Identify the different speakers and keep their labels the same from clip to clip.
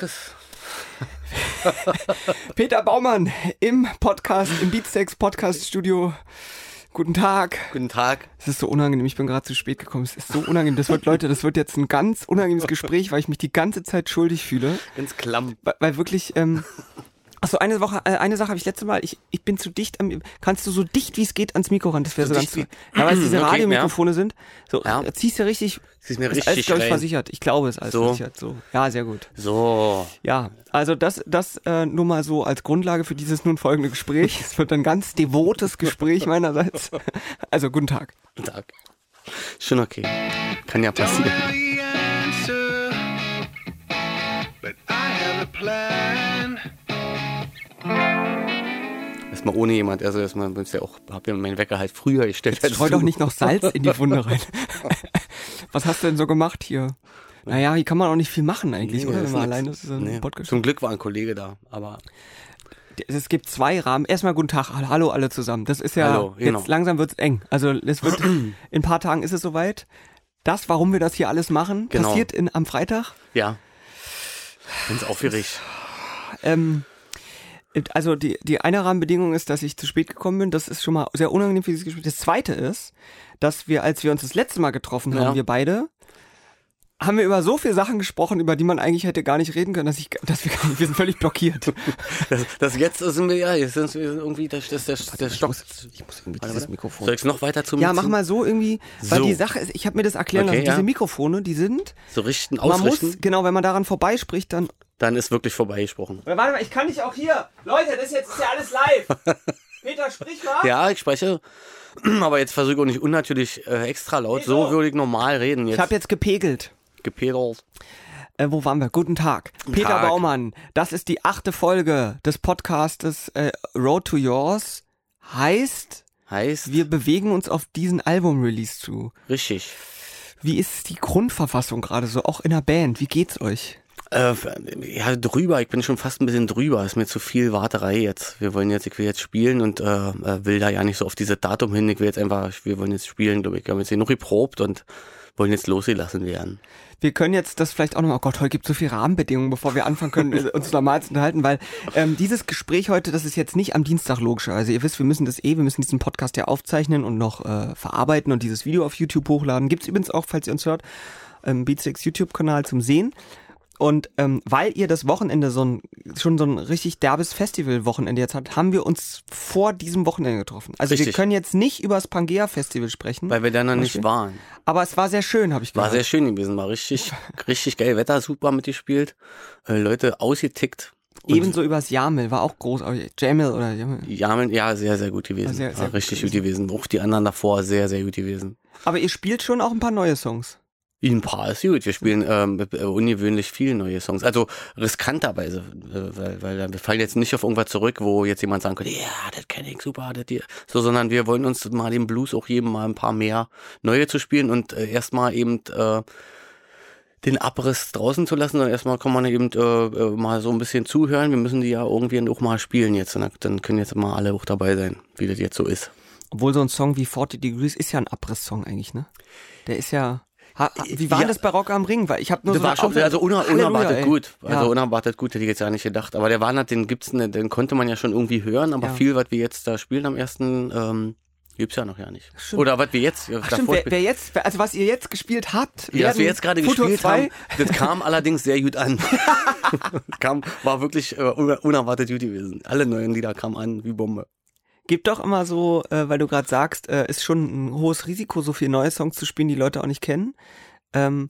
Speaker 1: Chris.
Speaker 2: Peter Baumann im Podcast, im Beatsteaks Podcast Studio. Guten Tag.
Speaker 1: Guten Tag.
Speaker 2: Es ist so unangenehm, ich bin gerade zu spät gekommen. Es ist so unangenehm. Das wird, Leute, das wird jetzt ein ganz unangenehmes Gespräch, weil ich mich die ganze Zeit schuldig fühle.
Speaker 1: Ganz klamm.
Speaker 2: Weil, weil wirklich, ähm, Achso, eine Woche, äh, eine Sache habe ich letzte Mal, ich, ich bin zu dicht am, kannst du so dicht wie es geht ans Mikro ran, das wäre so,
Speaker 1: So
Speaker 2: ganz,
Speaker 1: dicht
Speaker 2: ja, weil es diese
Speaker 1: Okay,
Speaker 2: Radiomikrofone sind, so,
Speaker 1: Ja.
Speaker 2: äh, ziehst du richtig,
Speaker 1: Sie ist mir
Speaker 2: ist
Speaker 1: richtig
Speaker 2: alles, glaube ich, versichert, ich glaube, es ist alles
Speaker 1: So.
Speaker 2: versichert, so, ja, sehr gut.
Speaker 1: So.
Speaker 2: Ja, also das, das äh, nur mal so als Grundlage für dieses nun folgende Gespräch. Es wird ein ganz devotes Gespräch meinerseits. Also guten Tag.
Speaker 1: Guten Tag. Schon okay. Kann ja passieren.
Speaker 3: know the answer, but I have a plan.
Speaker 1: Erstmal ohne jemand. Also erstmal ist ja auch, hab ja meinen Wecker halt früher gestellt. als
Speaker 2: Streu doch nicht noch Salz in die Wunde rein. Was hast du denn so gemacht hier? Naja, hier kann man auch nicht viel machen eigentlich,
Speaker 1: Nee,
Speaker 2: oder? Wenn man
Speaker 1: ist
Speaker 2: alleine
Speaker 1: nix.
Speaker 2: so einen
Speaker 1: Nee.
Speaker 2: Podcast.
Speaker 1: Zum Glück war ein Kollege da, aber
Speaker 2: Es gibt zwei Rahmen. Erstmal guten Tag, hallo alle zusammen. Das ist ja,
Speaker 1: Hallo, genau.
Speaker 2: jetzt langsam wird's eng. Also es wird, in ein paar Tagen ist es soweit. Das, warum wir das hier alles machen,
Speaker 1: Genau.
Speaker 2: passiert in, am Freitag.
Speaker 1: ja. Bin's aufgeregt.
Speaker 2: Ähm, also die, die eine Rahmenbedingung ist, dass ich zu spät gekommen bin. Das ist schon mal sehr unangenehm für dieses Gespräch. Das zweite ist, dass wir, als wir uns das letzte Mal getroffen haben,
Speaker 1: Ja.
Speaker 2: wir beide, haben wir über so viele Sachen gesprochen, über die man eigentlich hätte gar nicht reden können, dass ich, dass wir, nicht- wir sind völlig blockiert.
Speaker 1: Das, das jetzt sind wir ja, jetzt sind wir irgendwie, das, das, das, das Stock.
Speaker 2: ich muss irgendwie
Speaker 1: Warte,
Speaker 2: dieses
Speaker 1: warte.
Speaker 2: Mikrofon.
Speaker 1: Soll ich's noch weiter zum
Speaker 2: Ja, mach mal so irgendwie, weil
Speaker 1: So.
Speaker 2: die Sache ist, ich habe mir das erklären
Speaker 1: Okay,
Speaker 2: lassen,
Speaker 1: ja.
Speaker 2: diese Mikrofone, die sind,
Speaker 1: So richten,
Speaker 2: man
Speaker 1: ausrichten,
Speaker 2: muss, genau, wenn man daran vorbeispricht, dann,
Speaker 1: dann ist wirklich vorbeigesprochen.
Speaker 2: Warte mal, ich kann nicht auch hier, Leute, das ist jetzt ist ja alles live. Peter, sprich mal.
Speaker 1: Ja, ich spreche, aber jetzt versuche ich auch nicht unnatürlich äh, extra laut.
Speaker 2: Wieso?
Speaker 1: So würde ich normal reden.
Speaker 2: Ich
Speaker 1: Jetzt
Speaker 2: habe jetzt gepegelt.
Speaker 1: Gepedalt.
Speaker 2: Äh, wo waren wir? Guten Tag. Peter
Speaker 1: Tag.
Speaker 2: Baumann, das ist die achte Folge des Podcastes äh, Road to Yours. Heißt,
Speaker 1: Heißt,
Speaker 2: wir bewegen uns auf diesen Album-Release zu.
Speaker 1: richtig.
Speaker 2: Wie ist die Grundverfassung gerade so, auch in der Band? Wie geht's euch?
Speaker 1: Äh, ja, drüber. Ich bin schon fast ein bisschen drüber. Ist mir zu viel Warterei jetzt. Wir wollen jetzt, ich will jetzt spielen und äh, äh, will da ja nicht so auf dieses Datum hin. Ich will jetzt einfach, wir wollen jetzt spielen, glaube ich. Wir haben jetzt genug geprobt und wollen jetzt losgelassen werden.
Speaker 2: Wir können jetzt das vielleicht auch nochmal, oh Gott, heute gibt so viele Rahmenbedingungen, bevor wir anfangen können, äh, uns normal zu unterhalten, weil ähm, dieses Gespräch heute, das ist jetzt nicht am Dienstag logischerweise. Ihr wisst, wir müssen das eh, wir müssen diesen Podcast ja aufzeichnen und noch äh, verarbeiten und dieses Video auf YouTube hochladen. Gibt's übrigens auch, falls ihr uns hört, ähm, Beatsticks YouTube-Kanal zum Sehen. Und ähm, weil ihr das Wochenende so ein schon so ein richtig derbes Festival-Wochenende jetzt habt, haben wir uns vor diesem Wochenende getroffen. Also wir
Speaker 1: Richtig.
Speaker 2: können jetzt nicht über das Pangea-Festival sprechen,
Speaker 1: Weil wir da noch nicht waren.
Speaker 2: aber es war sehr schön, habe ich
Speaker 1: War
Speaker 2: gehört.
Speaker 1: sehr schön gewesen, war richtig, richtig geil. Wetter super mitgespielt. Äh, Leute ausgetickt. Und
Speaker 2: Ebenso übers Jamel, war auch groß. Jamel oder Jamel.
Speaker 1: Ja, ja, sehr, sehr gut gewesen.
Speaker 2: War sehr, sehr
Speaker 1: war
Speaker 2: gut
Speaker 1: richtig
Speaker 2: gewesen.
Speaker 1: gut gewesen. Auch die anderen davor sehr, sehr gut gewesen.
Speaker 2: Aber ihr spielt schon auch ein paar neue Songs.
Speaker 1: Ein paar ist gut. Wir spielen ähm, äh, ungewöhnlich viele neue Songs. Also riskanterweise, äh, weil, weil wir fallen jetzt nicht auf irgendwas zurück, wo jetzt jemand sagen könnte, ja, das kenne ich super, das hier. So, sondern wir wollen uns mal den Blues auch jedem mal ein paar mehr neue zu spielen und äh, erstmal eben äh, den Abriss draußen zu lassen. Dann erstmal kann man eben äh, äh, mal so ein bisschen zuhören. Wir müssen die ja irgendwie auch mal spielen jetzt. Und dann- dann können jetzt mal alle auch dabei sein, wie das jetzt so ist.
Speaker 2: Obwohl so ein Song wie 40 Degrees ist ja ein Abriss-Song eigentlich, ne? Der ist ja. Ha, wie war
Speaker 1: Ja.
Speaker 2: das bei Rock am Ring? Weil ich habe nur
Speaker 1: Das
Speaker 2: so
Speaker 1: war schon, also
Speaker 2: Halleluja,
Speaker 1: unerwartet
Speaker 2: ey.
Speaker 1: gut. Also
Speaker 2: ja.
Speaker 1: unerwartet gut, hätte ich jetzt ja nicht gedacht. Aber der war nicht, den gibt's, ne, den konnte man ja schon irgendwie hören, aber
Speaker 2: Ja.
Speaker 1: viel, was wir jetzt da spielen am ersten, ähm, gibt's ja noch ja nicht.
Speaker 2: Stimmt.
Speaker 1: Oder was wir jetzt äh,
Speaker 2: Ach, stimmt, wer, wer jetzt, also was ihr jetzt gespielt habt,
Speaker 1: ja, was wir jetzt gerade gespielt
Speaker 2: 2,
Speaker 1: haben, das kam allerdings sehr gut an. kam, war wirklich äh, uner- unerwartet gut gewesen. Alle neuen Lieder kamen an wie Bombe.
Speaker 2: Gibt doch immer so, äh, weil du gerade sagst, äh, ist schon ein hohes Risiko, so viele neue Songs zu spielen, die Leute auch nicht kennen. Ähm,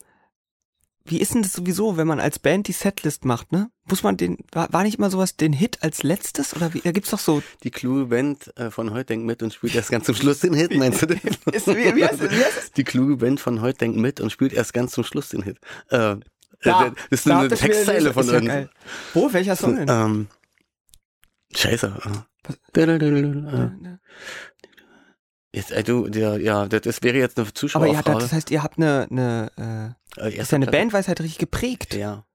Speaker 2: wie ist denn das sowieso, wenn man als Band die Setlist macht, ne? Muss man den, war, war nicht immer sowas, den Hit als letztes? Oder wie, da gibt's doch so,
Speaker 1: Die kluge Band äh, von heute denkt mit und spielt erst ganz zum Schluss den Hit, meinst du das?
Speaker 2: ist, wie, wie, heißt, wie heißt?
Speaker 1: Die kluge Band von heute denkt mit und spielt erst ganz zum Schluss den Hit. Äh,
Speaker 2: Da,
Speaker 1: äh, das ist
Speaker 2: da
Speaker 1: eine Textzeile von
Speaker 2: ja
Speaker 1: uns.
Speaker 2: geil. Wo, welcher Song denn?
Speaker 1: Ähm, scheiße. Äh. Jetzt, äh, du, der, ja, das, das wäre jetzt eine
Speaker 2: Aber
Speaker 1: Zuschauerfrage.
Speaker 2: ihr habt, das heißt, ihr habt eine, eine
Speaker 1: Äh,
Speaker 2: äh, ist ja eine
Speaker 1: Platte.
Speaker 2: Bandweisheit richtig geprägt.
Speaker 1: Ja.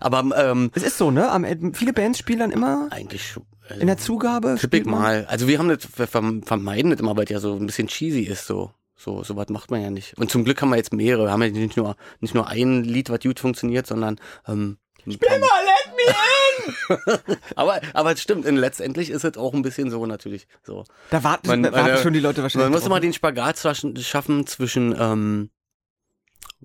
Speaker 1: Aber ähm,
Speaker 2: Es ist so, ne? Am, viele Bands spielen dann immer
Speaker 1: eigentlich. Also,
Speaker 2: in der Zugabe.
Speaker 1: Ich
Speaker 2: man-
Speaker 1: mal. Also wir haben das, wir verm- vermeiden das immer, weil es ja so ein bisschen cheesy ist, so. So, so was macht man ja nicht. Und zum Glück haben wir jetzt mehrere. Wir haben ja nicht nur, nicht nur ein Lied, was gut funktioniert, sondern, ähm, Spiel
Speaker 2: mal Let
Speaker 1: aber, aber es stimmt, und letztendlich ist es auch ein bisschen so natürlich so.
Speaker 2: Da warten,
Speaker 1: Man-
Speaker 2: warten
Speaker 1: äh,
Speaker 2: schon die Leute wahrscheinlich
Speaker 1: Man muss immer den Spagat schaffen zwischen, ähm,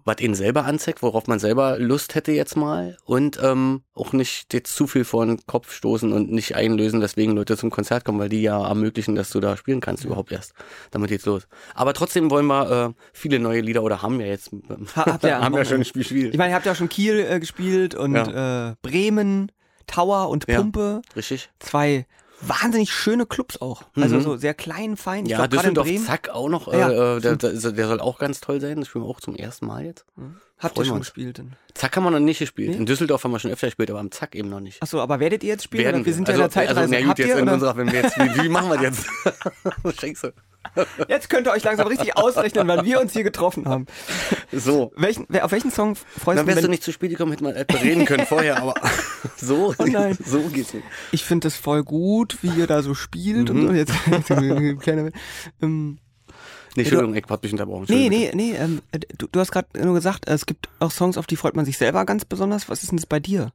Speaker 1: was ihn selber anzeigt, worauf man selber Lust hätte jetzt mal und ähm, auch nicht jetzt zu viel vor den Kopf stoßen und nicht einlösen, weswegen Leute zum Konzert kommen, weil die ja ermöglichen, dass du da spielen kannst überhaupt erst. Damit geht's los. Aber trotzdem wollen wir äh, viele neue Lieder oder haben wir jetzt
Speaker 2: Ha- habt ihr
Speaker 1: haben ja schon
Speaker 2: Wochenende.
Speaker 1: gespielt.
Speaker 2: Ich meine, ihr habt ja auch schon Kiel äh, gespielt und äh, Bremen, Tower und
Speaker 1: Ja.
Speaker 2: Pumpe.
Speaker 1: Richtig?
Speaker 2: Zwei wahnsinnig schöne Clubs auch. Also
Speaker 1: Mhm.
Speaker 2: so sehr klein, fein. Ich
Speaker 1: Ja,
Speaker 2: glaub,
Speaker 1: Düsseldorf
Speaker 2: Bremen
Speaker 1: Zack auch noch.
Speaker 2: Ja,
Speaker 1: äh, äh, der, der, der soll auch ganz toll sein. Das spielen wir auch zum ersten Mal jetzt.
Speaker 2: Habt ihr
Speaker 1: wir
Speaker 2: schon
Speaker 1: uns.
Speaker 2: gespielt.
Speaker 1: Zack haben wir noch nicht gespielt.
Speaker 2: Nee?
Speaker 1: In Düsseldorf haben wir schon öfter gespielt, aber am Zack eben noch nicht.
Speaker 2: Achso, aber werdet ihr jetzt spielen?
Speaker 1: Werden
Speaker 2: oder? Wir sind ja
Speaker 1: also,
Speaker 2: in der Zeitreise.
Speaker 1: Also, na gut, jetzt in unserer, wenn wir jetzt, wie, wie machen wir das jetzt? Scheiße.
Speaker 2: Jetzt könnt ihr euch langsam richtig ausrechnen, wann wir uns hier getroffen haben.
Speaker 1: So.
Speaker 2: Welchen, auf welchen Song freust du dich?
Speaker 1: wärst du nicht zu spät gekommen, hätten wir etwa reden können vorher, aber so,
Speaker 2: Oh nein.
Speaker 1: so geht's nicht.
Speaker 2: Ich finde das voll gut, wie ihr da so spielt und
Speaker 1: Mhm.
Speaker 2: so. Jetzt, kleine, ähm,
Speaker 1: Nee, Entschuldigung, ich hab dich unterbrochen.
Speaker 2: nee, nee, nee. Ähm, du, du hast gerade nur gesagt, es gibt auch Songs, auf die freut man sich selber ganz besonders. Was ist denn das bei dir?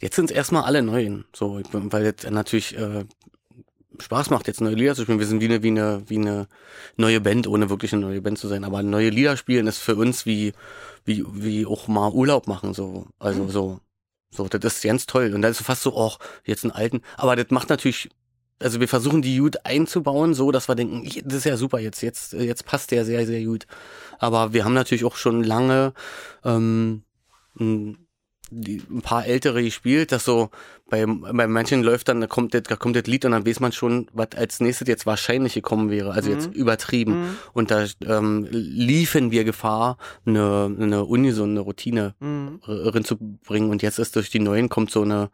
Speaker 1: Jetzt sind es erstmal alle neuen, so, weil jetzt natürlich äh, Spaß macht, jetzt neue Lieder zu spielen. Wir sind wie eine, wie eine, wie eine neue Band, ohne wirklich eine neue Band zu sein. Aber neue Lieder spielen ist für uns wie, wie, wie auch mal Urlaub machen, so. Also so, so, das ist ganz toll. Und da ist fast so, oh, jetzt einen alten. Aber das macht natürlich, also wir versuchen die gut einzubauen, so, dass wir denken, "Ih, das ist ja super, jetzt, jetzt, jetzt passt der sehr, sehr gut. Aber wir haben natürlich auch schon lange, ähm, ein die, ein paar ältere gespielt, dass so bei, bei manchen läuft dann, da kommt das, da kommt das Lied und dann weiß man schon, was als nächstes jetzt wahrscheinlich gekommen wäre, also jetzt übertrieben.
Speaker 2: Mhm.
Speaker 1: Und da ähm, liefen wir Gefahr, eine, eine unisone Routine
Speaker 2: Mhm.
Speaker 1: reinzubringen. Und jetzt ist durch die neuen kommt so eine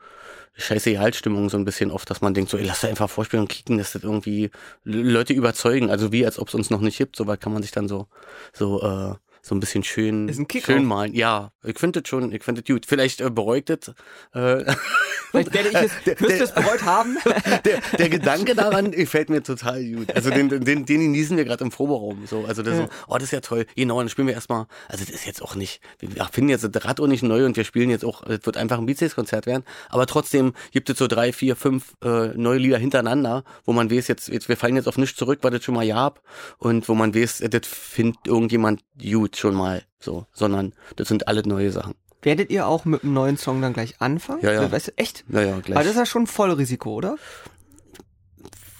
Speaker 1: Scheißegalstimmung so ein bisschen oft, dass man denkt, so, ey, lass da einfach vorspielen und kicken, dass das irgendwie Leute überzeugen. Also wie, als ob es uns noch nicht gibt, so weit kann man sich dann so, so, äh, so ein bisschen schön,
Speaker 2: Ist ein
Speaker 1: schön malen. Ja, ich finde das schon, ich finde das gut. Vielleicht äh, bereut das, äh,
Speaker 2: Vielleicht werde ich es,
Speaker 1: Der-
Speaker 2: wirst du
Speaker 1: der-
Speaker 2: es bereut haben.
Speaker 1: der, der Gedanke daran gefällt mir total gut. Also den, den, den genießen wir gerade im Proberaum. So, also das
Speaker 2: Ja.
Speaker 1: so, oh, das ist ja toll. Genau, dann spielen wir erstmal. Also das ist jetzt auch nicht, wir erfinden jetzt das Rad auch nicht neu und wir spielen jetzt auch, es wird einfach ein Beatles-Konzert werden. Aber trotzdem gibt es so drei, vier, fünf äh, neue Lieder hintereinander, wo man weiß, jetzt, jetzt wir fallen jetzt auf nichts zurück, was das schon mal gab und wo man weiß, das findet irgendjemand gut schon mal so, sondern das sind alle neue Sachen.
Speaker 2: Werdet ihr auch mit einem neuen Song dann gleich anfangen?
Speaker 1: Ja, ja.
Speaker 2: Weißt du, echt?
Speaker 1: Naja,
Speaker 2: Aber
Speaker 1: gleich.
Speaker 2: das ist ja schon voll Risiko, oder?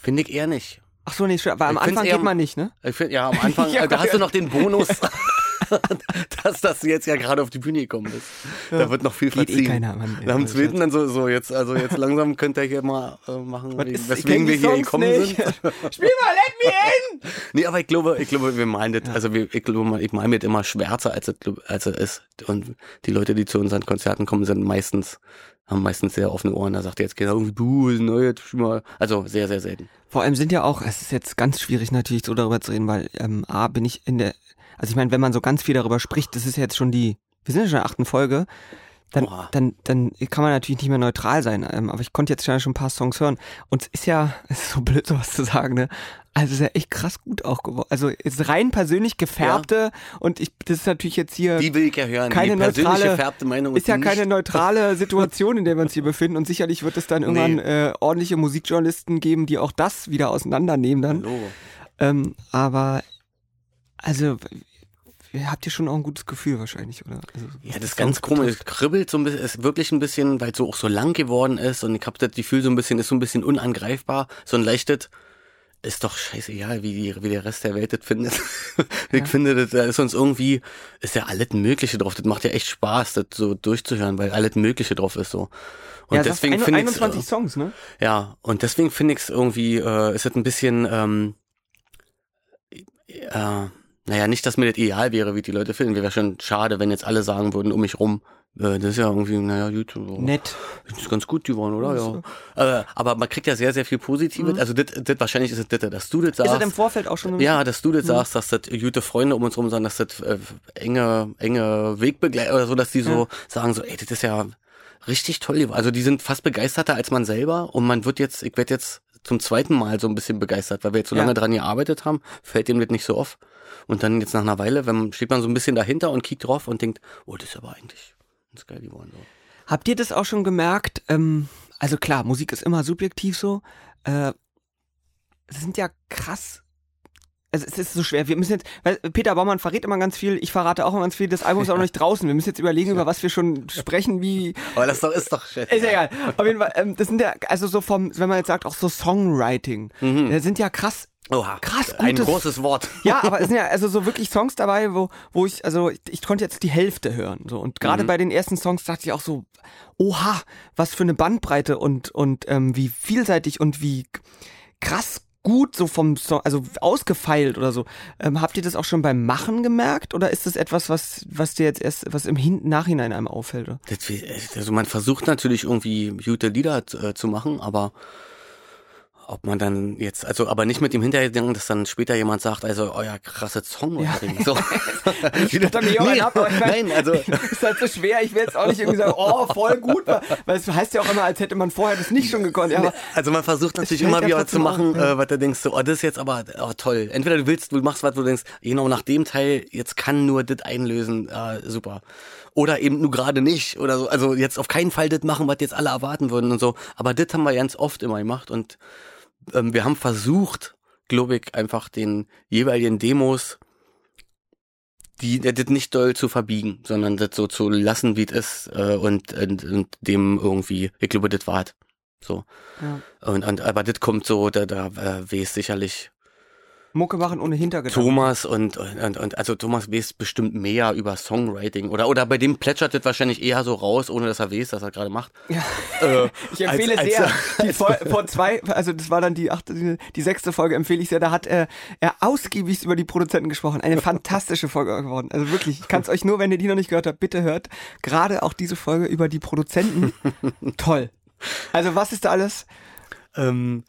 Speaker 1: Finde ich eher nicht.
Speaker 2: Ach so, nee, aber am Anfang
Speaker 1: eher-
Speaker 2: geht man nicht, ne?
Speaker 1: Ich finde, ja, am Anfang,
Speaker 2: Ja,
Speaker 1: da hast
Speaker 2: ja.
Speaker 1: du noch den Bonus, dass, dass du jetzt ja gerade auf die Bühne gekommen bist. Da wird noch viel
Speaker 2: Geht eh
Speaker 1: verziehen.
Speaker 2: keiner, Mann.
Speaker 1: Nach dem zweiten dann so, so jetzt, also jetzt langsam könnt ihr hier mal äh, machen,
Speaker 2: ist-
Speaker 1: weswegen wir hier gekommen
Speaker 2: nicht.
Speaker 1: sind.
Speaker 2: Spiel mal, let me in!
Speaker 1: Nee, aber ich glaube, ich glaube, wir malen das, also wir, ich glaube, ich mir das immer schwärzer, als es, als es ist. Und die Leute, die zu unseren Konzerten kommen, sind meistens, haben meistens sehr offene Ohren. Da sagt jetzt keiner, du, ist neu, jetzt mal. Also sehr, sehr selten.
Speaker 2: Vor allem sind ja auch, es ist jetzt ganz schwierig natürlich so darüber zu reden, weil ähm, A, bin ich in der, also ich meine, wenn man so ganz viel darüber spricht, das ist jetzt schon die, wir sind ja schon in der achten Folge, dann,
Speaker 1: Boah.
Speaker 2: dann, dann kann man natürlich nicht mehr neutral sein. Ähm, aber ich konnte jetzt schon ein paar Songs hören. Und es ist ja, es ist so blöd, sowas zu sagen, ne? Also es ist ja echt krass gut auch geworden. Also ist rein persönlich gefärbte und ich, das ist natürlich jetzt hier
Speaker 1: Die will ich ja hören.
Speaker 2: keine
Speaker 1: die persönlich
Speaker 2: neutrale,
Speaker 1: gefärbte Meinung
Speaker 2: ist ja
Speaker 1: nicht-
Speaker 2: keine neutrale Situation, in der wir uns hier befinden. Und sicherlich wird es dann irgendwann
Speaker 1: Nee.
Speaker 2: äh, ordentliche Musikjournalisten geben, die auch das wieder auseinandernehmen dann.
Speaker 1: Hallo.
Speaker 2: Ähm, aber also habt ihr schon auch ein gutes Gefühl wahrscheinlich, oder? Also,
Speaker 1: Ja, das ist ganz komisch. Es kribbelt so ein bisschen, ist wirklich ein bisschen, weil es so auch so lang geworden ist und ich habe das Gefühl so ein bisschen, ist so ein bisschen unangreifbar. So ein leichtes, ist doch scheißegal, wie, die, wie der Rest der Welt das findet. ich finde, das, da ist uns irgendwie, ist ja alles Mögliche drauf. Das macht ja echt Spaß, das so durchzuhören, weil alles Mögliche drauf ist so. Und
Speaker 2: ja, das
Speaker 1: deswegen finde ich
Speaker 2: 21 Songs, ne?
Speaker 1: ja, und deswegen finde ich es irgendwie, äh, ist es ein bisschen, ähm, äh, naja, nicht, dass mir das ideal wäre, wie die Leute finden. Wäre schon schade, wenn jetzt alle sagen würden um mich rum, äh, das ist ja irgendwie, naja, so,
Speaker 2: Nett.
Speaker 1: das ist ganz gut geworden, oder?
Speaker 2: Ja,
Speaker 1: Ja. Aber man kriegt ja sehr, sehr viel Positives. Also das, das wahrscheinlich ist es das, dass du das
Speaker 2: Ist das im
Speaker 1: sagst.
Speaker 2: Vorfeld auch schon
Speaker 1: Ja, dass du das sagst, dass das gute Freunde um uns rum sagen, dass das äh, enge, enge Wegbegleiter oder so, dass die so sagen so, ey, das ist ja richtig toll. Also die sind fast begeisterter als man selber und man wird jetzt, ich werde jetzt zum zweiten Mal so ein bisschen begeistert, weil wir jetzt so
Speaker 2: Ja.
Speaker 1: lange dran gearbeitet haben, fällt dem das nicht so auf. Und dann jetzt nach einer Weile, wenn steht man so ein bisschen dahinter und kickt drauf und denkt, oh, das ist aber eigentlich ganz geil geworden. So.
Speaker 2: Habt ihr das auch schon gemerkt? Ähm, also klar, Musik ist immer subjektiv so. Äh, es sind ja krass. Also es ist so schwer. Wir müssen jetzt, weil Peter Baumann verrät immer ganz viel, ich verrate auch immer ganz viel. Das Album ist auch noch nicht draußen. Wir müssen jetzt überlegen, über was wir schon sprechen, wie.
Speaker 1: Aber das doch, ist doch shit.
Speaker 2: Ist ja egal. Auf jeden Fall, ähm, das sind ja, also so vom, wenn man jetzt sagt, auch so Songwriting. Da sind ja krass
Speaker 1: Oha,
Speaker 2: krass
Speaker 1: ein großes Wort.
Speaker 2: ja, aber es sind ja also so wirklich Songs dabei, wo, wo ich, also ich, ich konnte jetzt die Hälfte hören. So. Und gerade bei den ersten Songs dachte ich auch so, oha, was für eine Bandbreite und, und ähm, wie vielseitig und wie krass gut so vom Song, also ausgefeilt oder so. Ähm, habt ihr das auch schon beim Machen gemerkt oder ist das etwas, was, was dir jetzt erst, was im Hin Nachhinein einem auffällt? Oder?
Speaker 1: Das, also man versucht natürlich irgendwie gute Lieder äh, zu machen, aber ob man dann jetzt, also aber nicht mit dem Hintergedanken, dass dann später jemand sagt, also euer krasse Songwriting. So.
Speaker 2: Ich mir, Johann,
Speaker 1: Nee,
Speaker 2: hab, aber ich mein,
Speaker 1: Nein, also
Speaker 2: ist halt so schwer. Ich will jetzt auch nicht irgendwie sagen, oh, voll gut, weil es heißt ja auch immer, als hätte man vorher das nicht schon gekonnt. Ja, aber
Speaker 1: Also man versucht natürlich immer
Speaker 2: ja
Speaker 1: wieder zu machen,
Speaker 2: ja.
Speaker 1: äh, was du denkst, so, oh, das ist jetzt aber oh, toll. Entweder du willst, du machst was, wo du denkst, genau nach dem Teil, jetzt kann nur das einlösen, äh, super. Oder eben nur gerade nicht. Oder so. Also jetzt auf keinen Fall das machen, was jetzt alle erwarten würden und so. Aber das haben wir ganz oft immer gemacht und ähm, wir haben versucht, glaube ich, einfach den jeweiligen Demos die das nicht doll zu verbiegen, sondern das so zu lassen, wie es ist äh, und, und, und dem irgendwie, ich glaube, das war so.
Speaker 2: Ja.
Speaker 1: Und, und aber das kommt so, da, da äh, weiß sicherlich
Speaker 2: Mucke machen ohne Hintergedanken.
Speaker 1: Thomas und, und, und also Thomas weiß bestimmt mehr über Songwriting oder oder bei dem plätschert das wahrscheinlich eher so raus, ohne dass er weiß, was er gerade macht.
Speaker 2: Ja.
Speaker 1: Äh,
Speaker 2: Ich empfehle
Speaker 1: als-
Speaker 2: sehr,
Speaker 1: als-
Speaker 2: die Vol vor zwei, also das war dann die achte, die, die sechste Folge empfehle ich sehr, da hat er, er ausgiebig über die Produzenten gesprochen. Eine fantastische Folge geworden. Also wirklich, ich kann es euch nur, wenn ihr die noch nicht gehört habt, bitte hört. Gerade auch diese Folge über die Produzenten. Toll. Also was ist da alles?
Speaker 1: Ähm,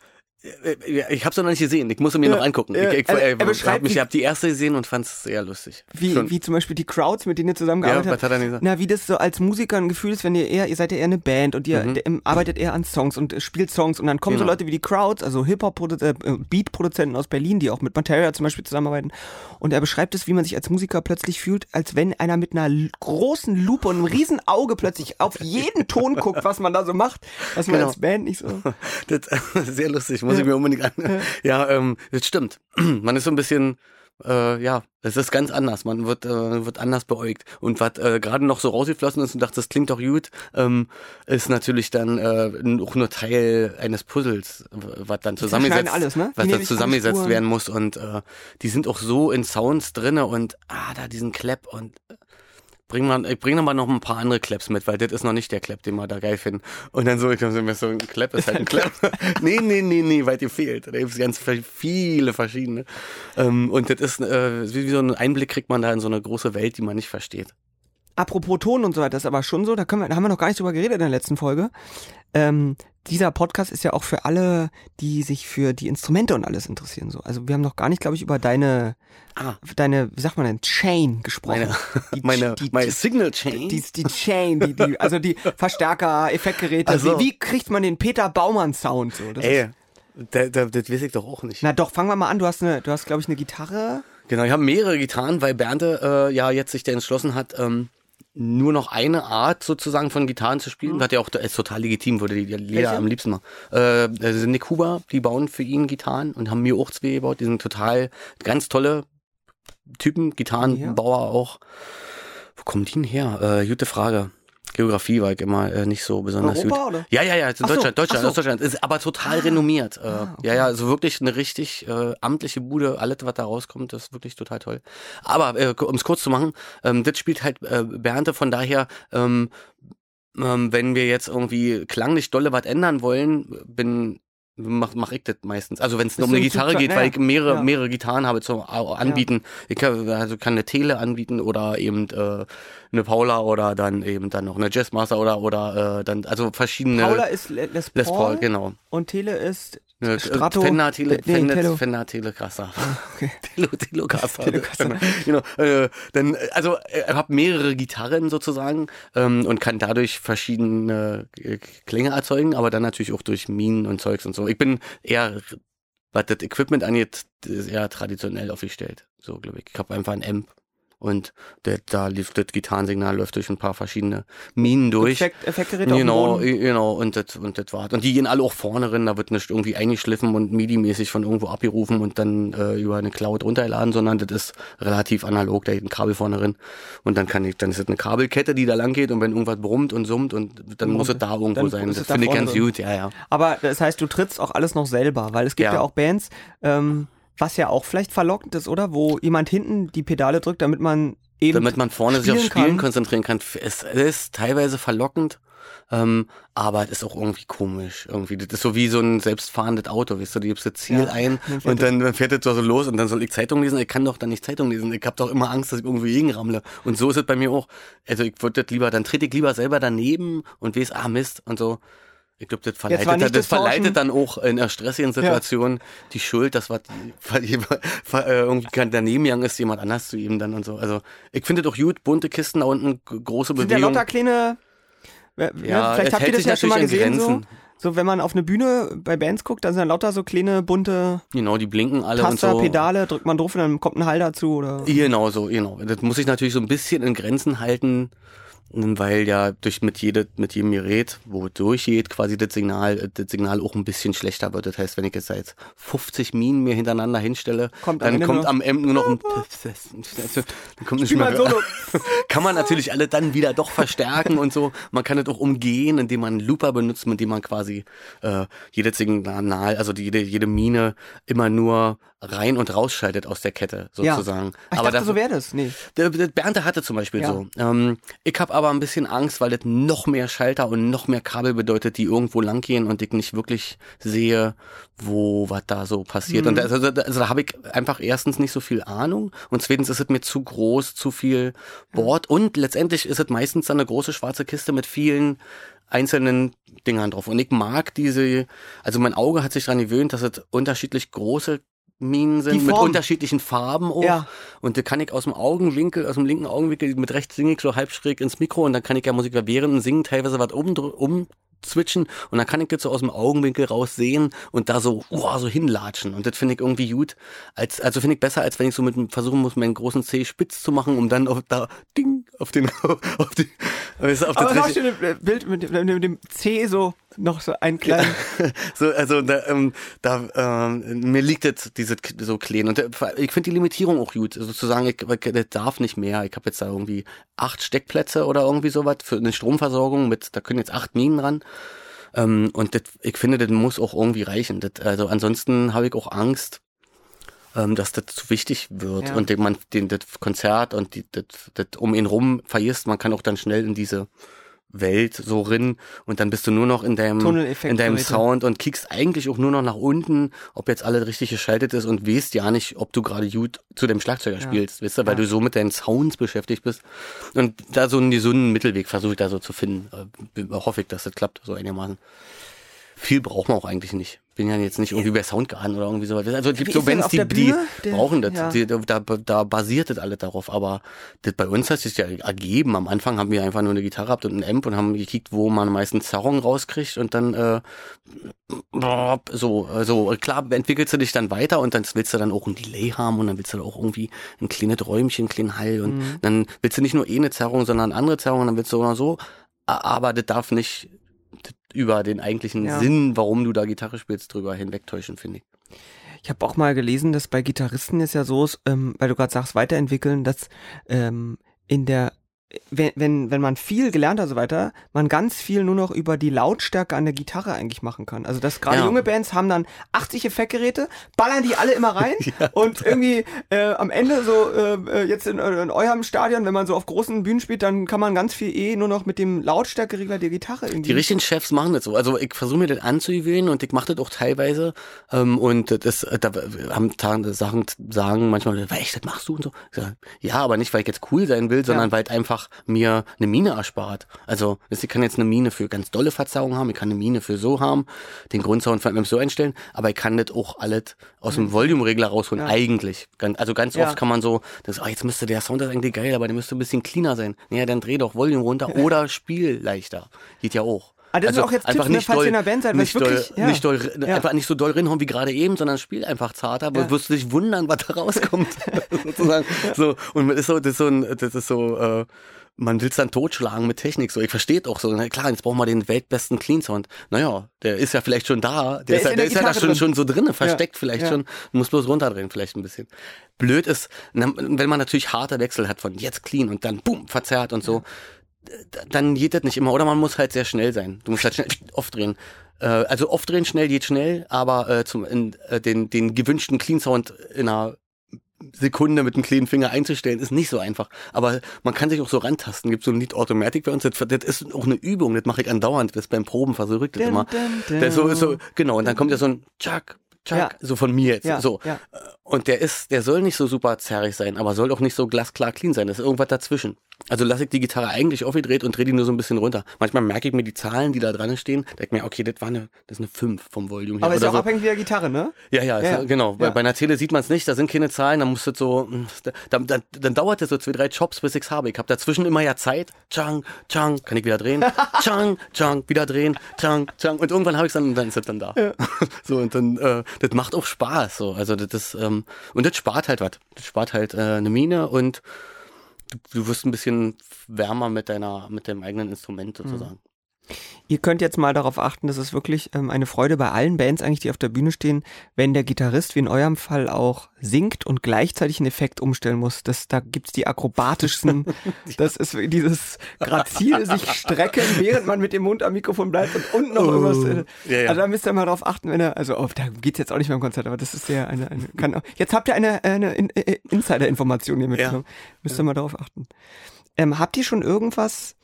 Speaker 1: äh, ja, ich hab's noch nicht gesehen. Ich muss ihn mir
Speaker 2: Ja,
Speaker 1: noch angucken.
Speaker 2: ja,
Speaker 1: ich ich,
Speaker 2: also
Speaker 1: äh,
Speaker 2: er beschreibt,
Speaker 1: hab die erste gesehen und fand's sehr lustig.
Speaker 2: Wie,
Speaker 1: Schon.
Speaker 2: wie zum Beispiel die Crowds, mit denen ihr zusammengearbeitet
Speaker 1: Ja,
Speaker 2: habt.
Speaker 1: was hat er gesagt?
Speaker 2: Na, wie das so als Musiker ein Gefühl ist, wenn ihr eher, ihr seid ja eher eine Band und ihr
Speaker 1: Mhm.
Speaker 2: arbeitet eher an Songs und äh, spielt Songs und dann kommen so
Speaker 1: Genau.
Speaker 2: Leute wie die Crowds, also Hip-Hop-Beat-Produzenten aus Berlin, die auch mit Materia zum Beispiel zusammenarbeiten. Und er beschreibt es, wie man sich als Musiker plötzlich fühlt, als wenn einer mit einer großen Lupe und einem riesen Auge plötzlich auf jeden Ton guckt, was man da so macht, was man
Speaker 1: Genau.
Speaker 2: als Band nicht so.
Speaker 1: Das, sehr lustig, muss ich mir unbedingt an. Ja, ähm, das stimmt. Man ist so ein bisschen, äh, ja, es ist ganz anders. Man wird, äh, wird anders beäugt. Und was äh, gerade noch so rausgeflossen ist und dachte, das klingt doch gut, ähm, ist natürlich dann äh, auch nur Teil eines Puzzles, was dann zusammengesetzt,
Speaker 2: alles, ne?
Speaker 1: Was dann zusammengesetzt werden muss. Und äh, die sind auch so in Sounds drinne und ah, da diesen Clap und äh, Bring mal, ich bring mal noch ein paar andere Claps mit, weil das ist noch nicht der Clap, den wir da geil finden. Und dann so, ich glaube, so ein Clap ist halt ein Clap. nee, nee, nee, nee, weit gefehlt. Da gibt es ganz viele verschiedene. Ähm, und das ist äh, wie so ein Einblick kriegt man da in so eine große Welt, die man nicht versteht.
Speaker 2: Apropos Ton und so weiter, das ist aber schon so, da, können wir, da haben wir noch gar nicht drüber geredet in der letzten Folge. Ähm, dieser Podcast ist ja auch für alle, die sich für die Instrumente und alles interessieren. So. Also wir haben noch gar nicht, glaube ich, über deine,
Speaker 1: Ah,
Speaker 2: deine, wie sagt man denn, Chain gesprochen.
Speaker 1: meine,
Speaker 2: Die-
Speaker 1: meine,
Speaker 2: die-
Speaker 1: meine Signal Chain.
Speaker 2: die, die Chain, die, die, also die Verstärker, Effektgeräte.
Speaker 1: Ach so.
Speaker 2: wie, wie kriegt man den Peter Baumann Sound so? Das ist,
Speaker 1: Ey, da, da, das weiß ich doch auch nicht.
Speaker 2: na doch, fangen wir mal an. Du hast eine, du hast, glaube ich, eine Gitarre.
Speaker 1: Genau, ich habe mehrere Gitarren, weil Bernde äh, ja jetzt sich der entschlossen hat, ähm, nur noch eine Art sozusagen von Gitarren zu spielen. Hat ja auch, ist total legitim, würde die Leder am liebsten machen. Äh, das sind Nick Huber, die bauen für ihn Gitarren und haben mir auch zwei gebaut. Die sind total ganz tolle Typen, Gitarrenbauer auch. Wo kommen die denn her? Äh, gute Frage. Geografie war ich immer äh, nicht so besonders
Speaker 2: Europa,
Speaker 1: gut.
Speaker 2: oder?
Speaker 1: Ja, ja, ja, in
Speaker 2: Ach so,
Speaker 1: Deutschland, Deutschland,
Speaker 2: ach so.
Speaker 1: Deutschland. Ist aber total
Speaker 2: Ah.
Speaker 1: renommiert. Äh,
Speaker 2: Ah, okay.
Speaker 1: Ja, ja, also wirklich eine richtig äh, amtliche Bude. Alles, was da rauskommt, ist wirklich total toll. Aber äh, um es kurz zu machen, ähm, das spielt halt äh, Bernte, von daher, ähm, ähm, wenn wir jetzt irgendwie klanglich dolle was ändern wollen, bin mach, mach ich das meistens. Also wenn es um eine Gitarre geht,
Speaker 2: Naja,
Speaker 1: weil ich mehrere,
Speaker 2: ja.
Speaker 1: mehrere Gitarren habe zum anbieten. Ich kann, also kann eine Tele anbieten oder eben äh, eine Paula oder dann eben dann noch eine Jazzmaster oder oder äh, dann also verschiedene
Speaker 2: Paula ist Le- Les Paul,
Speaker 1: Les Paul, genau.
Speaker 2: und Tele ist
Speaker 1: Eine
Speaker 2: Strato.
Speaker 1: Fender Tele,
Speaker 2: Nee,
Speaker 1: Fender,
Speaker 2: Tele-
Speaker 1: Fender Telecaster.
Speaker 2: okay.
Speaker 1: Tele, Telecaster.
Speaker 2: Telecaster.
Speaker 1: genau. Äh, dann, äh, also äh, ich habe mehrere Gitarren sozusagen ähm, und kann dadurch verschiedene äh, Klänge erzeugen, aber dann natürlich auch durch Minen und Zeugs und so. Ich bin eher, was das Equipment angeht, eher traditionell aufgestellt. So, glaube ich. Ich habe einfach ein Amp Und der, da lief das Gitarrensignal läuft durch ein paar verschiedene Minen durch.
Speaker 2: Effekt, Effektgeräte
Speaker 1: Genau, genau, und das, und das war's. Und die gehen alle auch vorne rein, da wird nicht irgendwie eingeschliffen und MIDI-mäßig von irgendwo abgerufen und dann äh, über eine Cloud runtergeladen, sondern das ist relativ analog, da geht ein Kabel vorne rein. Und dann kann ich, dann ist das eine Kabelkette, die da lang geht und wenn irgendwas brummt und summt und dann muss es da irgendwo
Speaker 2: Dann
Speaker 1: sein. Das
Speaker 2: da
Speaker 1: finde ich ganz
Speaker 2: drin.
Speaker 1: gut, ja, ja.
Speaker 2: Aber das heißt, du trittst auch alles noch selber, weil es gibt ja,
Speaker 1: Ja.
Speaker 2: auch Bands, ähm, was ja auch vielleicht verlockend ist, oder? Wo jemand hinten die Pedale drückt, damit man eben
Speaker 1: damit man vorne sich auf
Speaker 2: spielen kann.
Speaker 1: konzentrieren kann. Es ist teilweise verlockend, ähm, aber es ist auch irgendwie komisch. Irgendwie, das ist so wie so ein selbstfahrendes Auto, weißt du, du gibst das Ziel
Speaker 2: Ja,
Speaker 1: ein
Speaker 2: dann
Speaker 1: und dann, dann fährt es so los und dann soll ich Zeitung lesen. Ich kann doch dann nicht Zeitung lesen. Ich habe doch immer Angst, dass ich irgendwie gegenrammle. Und so ist es bei mir auch. Also ich würde das lieber, dann trete ich lieber selber daneben und weiß, ah Mist und so. Ich glaube, das verleitet, das
Speaker 2: Distortion.
Speaker 1: verleitet dann auch in einer stressigen Situation die Schuld, dass was äh, irgendwie daneben gegangen ist, jemand anders zu ihm dann und so. Also ich finde doch gut, bunte Kisten da unten, große
Speaker 2: sind ja
Speaker 1: Bewegung.
Speaker 2: lauter kleine. Ja,
Speaker 1: Ja,
Speaker 2: vielleicht habt ihr das ja schon mal gesehen. So,
Speaker 1: Grenzen.
Speaker 2: so, wenn man auf eine Bühne bei Bands guckt, dann sind da lauter so kleine bunte
Speaker 1: Genau, die blinken alle
Speaker 2: Taster,
Speaker 1: und so.
Speaker 2: Pedale, drückt man drauf und dann kommt ein Hall dazu. Oder?
Speaker 1: Genau so, genau. Das muss ich natürlich so ein bisschen in Grenzen halten, weil ja durch mit jede, mit jedem Gerät, wo es durchgeht, quasi das Signal, äh, das Signal auch ein bisschen schlechter wird. Das heißt, wenn ich jetzt jetzt 50 Minen mir hintereinander hinstelle,
Speaker 2: Kommt
Speaker 1: dann kommt
Speaker 2: nur-
Speaker 1: am Ende nur noch ein dann kommt nicht mehr
Speaker 2: ein Solo.
Speaker 1: kann man natürlich alle dann wieder doch verstärken und so. Man kann es auch umgehen, indem man einen Looper benutzt, mit dem man quasi äh, jedes Signal, also jede, jede Mine immer nur rein und rausschaltet aus der Kette sozusagen.
Speaker 2: Ich
Speaker 1: aber
Speaker 2: dachte,
Speaker 1: dafür-
Speaker 2: so wäre das. Nee.
Speaker 1: der, der Bernte hatte zum Beispiel
Speaker 2: Ja.
Speaker 1: so. Ähm, ich habe aber ein bisschen Angst, weil das noch mehr Schalter und noch mehr Kabel bedeutet, die irgendwo langgehen und ich nicht wirklich sehe, wo was da so passiert.
Speaker 2: Mhm.
Speaker 1: Und da, also, da- also da habe ich einfach erstens nicht so viel Ahnung und zweitens ist es mir zu groß, zu viel Board und letztendlich ist es meistens dann eine große schwarze Kiste mit vielen einzelnen Dingern drauf. Und ich mag diese, also mein Auge hat sich daran gewöhnt, dass es unterschiedlich große Minen sind
Speaker 2: Die
Speaker 1: mit unterschiedlichen Farben auch.
Speaker 2: Ja.
Speaker 1: Und da kann ich aus dem Augenwinkel, aus dem linken Augenwinkel mit rechts singe ich so halb schräg ins Mikro und dann kann ich ja Musik während dem Singen teilweise was um, um switchen und dann kann ich jetzt so aus dem Augenwinkel raus sehen und da so, uh, so hinlatschen. Und das finde ich irgendwie gut. Als, also finde ich besser, als wenn ich so mit dem- versuchen muss, meinen großen C spitz zu machen, um dann auf da Ding auf den auf die auf
Speaker 2: Aber
Speaker 1: das
Speaker 2: das auch
Speaker 1: richtige-
Speaker 2: schöne Bild mit dem, mit dem C so noch so einen kleinen.
Speaker 1: so, also da, ähm, da ähm, mir liegt jetzt diese so klein und äh, ich finde die Limitierung auch gut, sozusagen ich, ich das darf nicht mehr. Ich habe jetzt da irgendwie acht Steckplätze oder irgendwie sowas für eine Stromversorgung mit, da können jetzt acht Minen ran. Ähm, und das, ich finde, das muss auch irgendwie reichen. Das, also ansonsten habe ich auch Angst, ähm, dass das zu wichtig wird
Speaker 2: Ja.
Speaker 1: und den, man den das Konzert und die, das, das um ihn rum vergisst. Man kann auch dann schnell in diese Welt so rin und dann bist du nur noch in deinem in deinem. Sound und kickst eigentlich auch nur noch nach unten, ob jetzt alles richtig geschaltet ist und weißt ja nicht, ob du gerade gut zu dem Schlagzeuger
Speaker 2: Ja.
Speaker 1: spielst, weißt du, weil
Speaker 2: Ja.
Speaker 1: du so mit deinen Sounds beschäftigt bist. Und da so einen gesunden Mittelweg versuche ich da so zu finden. Äh, hoffe ich, dass das klappt, so einigermaßen. Viel braucht man auch eigentlich nicht. Bin ja jetzt nicht irgendwie bei Soundgarden oder irgendwie sowas. Also es gibt
Speaker 2: Wie
Speaker 1: so Bands, die, die brauchen das.
Speaker 2: ja.
Speaker 1: Die, da, da basiert das alles darauf. Aber das bei uns hat sich ja ergeben. Am Anfang haben wir einfach nur eine Gitarre gehabt und einen Amp und haben gekickt, wo man meistens Zerrung rauskriegt und dann äh, so, so klar entwickelst du dich dann weiter und dann willst du dann auch ein Delay haben und dann willst du auch irgendwie ein kleines Räumchen, ein kleinen Hall und
Speaker 2: Mhm.
Speaker 1: dann willst du nicht nur eh eine Zerrung, sondern andere Zerrung und dann willst du auch noch so, aber das darf nicht über den eigentlichen
Speaker 2: Ja.
Speaker 1: Sinn, warum du da Gitarre spielst, drüber hinwegtäuschen, finde ich.
Speaker 2: Ich habe auch mal gelesen, dass bei Gitarristen es ja so ist, ähm, weil du gerade sagst, weiterentwickeln, dass ähm, in der wenn, wenn, wenn man viel gelernt hat und so weiter, man ganz viel nur noch über die Lautstärke an der Gitarre eigentlich machen kann. Also dass gerade
Speaker 1: Ja.
Speaker 2: junge Bands haben dann 80 Effektgeräte, ballern die alle immer rein und irgendwie äh, am Ende so äh, äh, jetzt in, in eurem Stadion, wenn man so auf großen Bühnen spielt, dann kann man ganz viel eh nur noch mit dem Lautstärkeregler der Gitarre irgendwie.
Speaker 1: Die richtigen Chefs machen das so. Also ich versuche mir das anzugewöhnen und ich mache das auch teilweise. Ähm, und das, äh, da haben Sachen sagen manchmal, echt, das machst du und so. Ich ja, aber nicht, weil ich jetzt cool sein will, sondern
Speaker 2: Ja.
Speaker 1: weil es einfach mir eine Mine erspart. Also ich kann jetzt eine Mine für ganz dolle Verzerrung haben, ich kann eine Mine für so haben, den Grundsound von einem so einstellen, aber ich kann das auch alles aus dem Volume-Regler rausholen,
Speaker 2: Ja.
Speaker 1: eigentlich. Also ganz
Speaker 2: Ja.
Speaker 1: oft kann man so, das, ah, jetzt müsste der Sound ist eigentlich geil, aber der müsste ein bisschen cleaner sein. Naja, dann dreh doch Volume runter oder spiel leichter. Geht ja auch.
Speaker 2: Ah, das sind auch jetzt Tipps, ne, falls ihr in einer Band seid,
Speaker 1: nicht
Speaker 2: wirklich-
Speaker 1: doll,
Speaker 2: ja.
Speaker 1: nicht doll,
Speaker 2: Ja.
Speaker 1: einfach nicht so doll rinhauen wie gerade eben, sondern spiel einfach zarter, aber
Speaker 2: Ja.
Speaker 1: du wirst dich wundern, was da rauskommt. sozusagen. So, und das ist so, das ist so, ein, das ist so, äh, man will es dann totschlagen mit Technik. So, ich verstehe auch so, na klar, jetzt brauchen wir den weltbesten Clean Sound. Naja, der ist ja vielleicht schon da. Der,
Speaker 2: Der
Speaker 1: ist,
Speaker 2: ist
Speaker 1: ja, der ist ja da schon,
Speaker 2: drin.
Speaker 1: schon so drinne, versteckt vielleicht
Speaker 2: ja.
Speaker 1: schon. Du musst bloß runterdrehen, vielleicht ein bisschen. Blöd ist, wenn man natürlich harte Wechsel hat von jetzt clean und dann boom, verzerrt und so, dann geht das nicht immer. Oder man muss halt sehr schnell sein. Du musst halt schnell oft drehen. Äh, also oft drehen schnell geht schnell, aber äh, zum in, äh, den, den gewünschten Clean Sound in einer Sekunde mit dem kleinen Finger einzustellen, ist nicht so einfach. Aber man kann sich auch so rantasten. Gibt so ein Lied Automatic bei uns. Das, das ist auch eine Übung. Das mache ich andauernd. Das beim Proben versuche ich das immer. Der so, ist so, genau. Und dann kommt ja so ein Chuck, Chuck,
Speaker 2: Ja.
Speaker 1: so von mir jetzt.
Speaker 2: Ja,
Speaker 1: so.
Speaker 2: ja.
Speaker 1: Und der ist, der soll nicht so super zerrig sein, aber soll auch nicht so glasklar clean sein. Das ist irgendwas dazwischen. Also lasse ich die Gitarre eigentlich aufgedreht und drehe die nur so ein bisschen runter. Manchmal merke ich mir die Zahlen, die da dran stehen, denke mir, okay, das war eine, das ist eine 5 vom Volume her.
Speaker 2: Aber ist ja auch
Speaker 1: so.
Speaker 2: abhängig wie der Gitarre, ne?
Speaker 1: Ja, ja,
Speaker 2: Ja,
Speaker 1: ist, genau. Bei,
Speaker 2: ja.
Speaker 1: bei einer Tele sieht man es nicht, da sind keine Zahlen, da musst du so, dann, dann, dann dauert es so zwei, drei Chops, bis ich's habe. Ich habe dazwischen immer ja Zeit. Chang, chang, kann ich wieder drehen. chang, chang, wieder drehen. Chang, chang. Und irgendwann habe ich's dann und dann ist es dann da. so, und dann, äh, das macht auch Spaß. So. Also das ähm, und das spart halt was. Das spart halt äh, eine Mine und du, wirst ein bisschen wärmer mit deiner, mit deinem eigenen Instrument sozusagen.
Speaker 2: Ihr könnt jetzt mal darauf achten, das ist wirklich ähm, eine Freude bei allen Bands eigentlich, die auf der Bühne stehen, wenn der Gitarrist, wie in eurem Fall auch, singt und gleichzeitig einen Effekt umstellen muss. Das, da gibt's die akrobatischsten, das ist dieses grazil sich strecken, während man mit dem Mund am Mikrofon bleibt und unten noch irgendwas. Äh,
Speaker 1: Oh. Ja, ja.
Speaker 2: Also da müsst ihr mal darauf achten, wenn er, also oh, da geht's jetzt auch nicht mehr im Konzert, aber das ist ja eine, eine kann, auch- jetzt habt ihr eine, eine In- äh, Insider-Information hier mitgenommen. Müsst ihr mal darauf achten. Ähm, habt ihr schon irgendwas,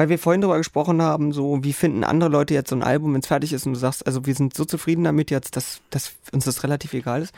Speaker 2: weil wir vorhin darüber gesprochen haben, so wie finden andere Leute jetzt so ein Album, wenn es fertig ist und du sagst, also wir sind so zufrieden damit jetzt, dass, dass uns das relativ egal ist.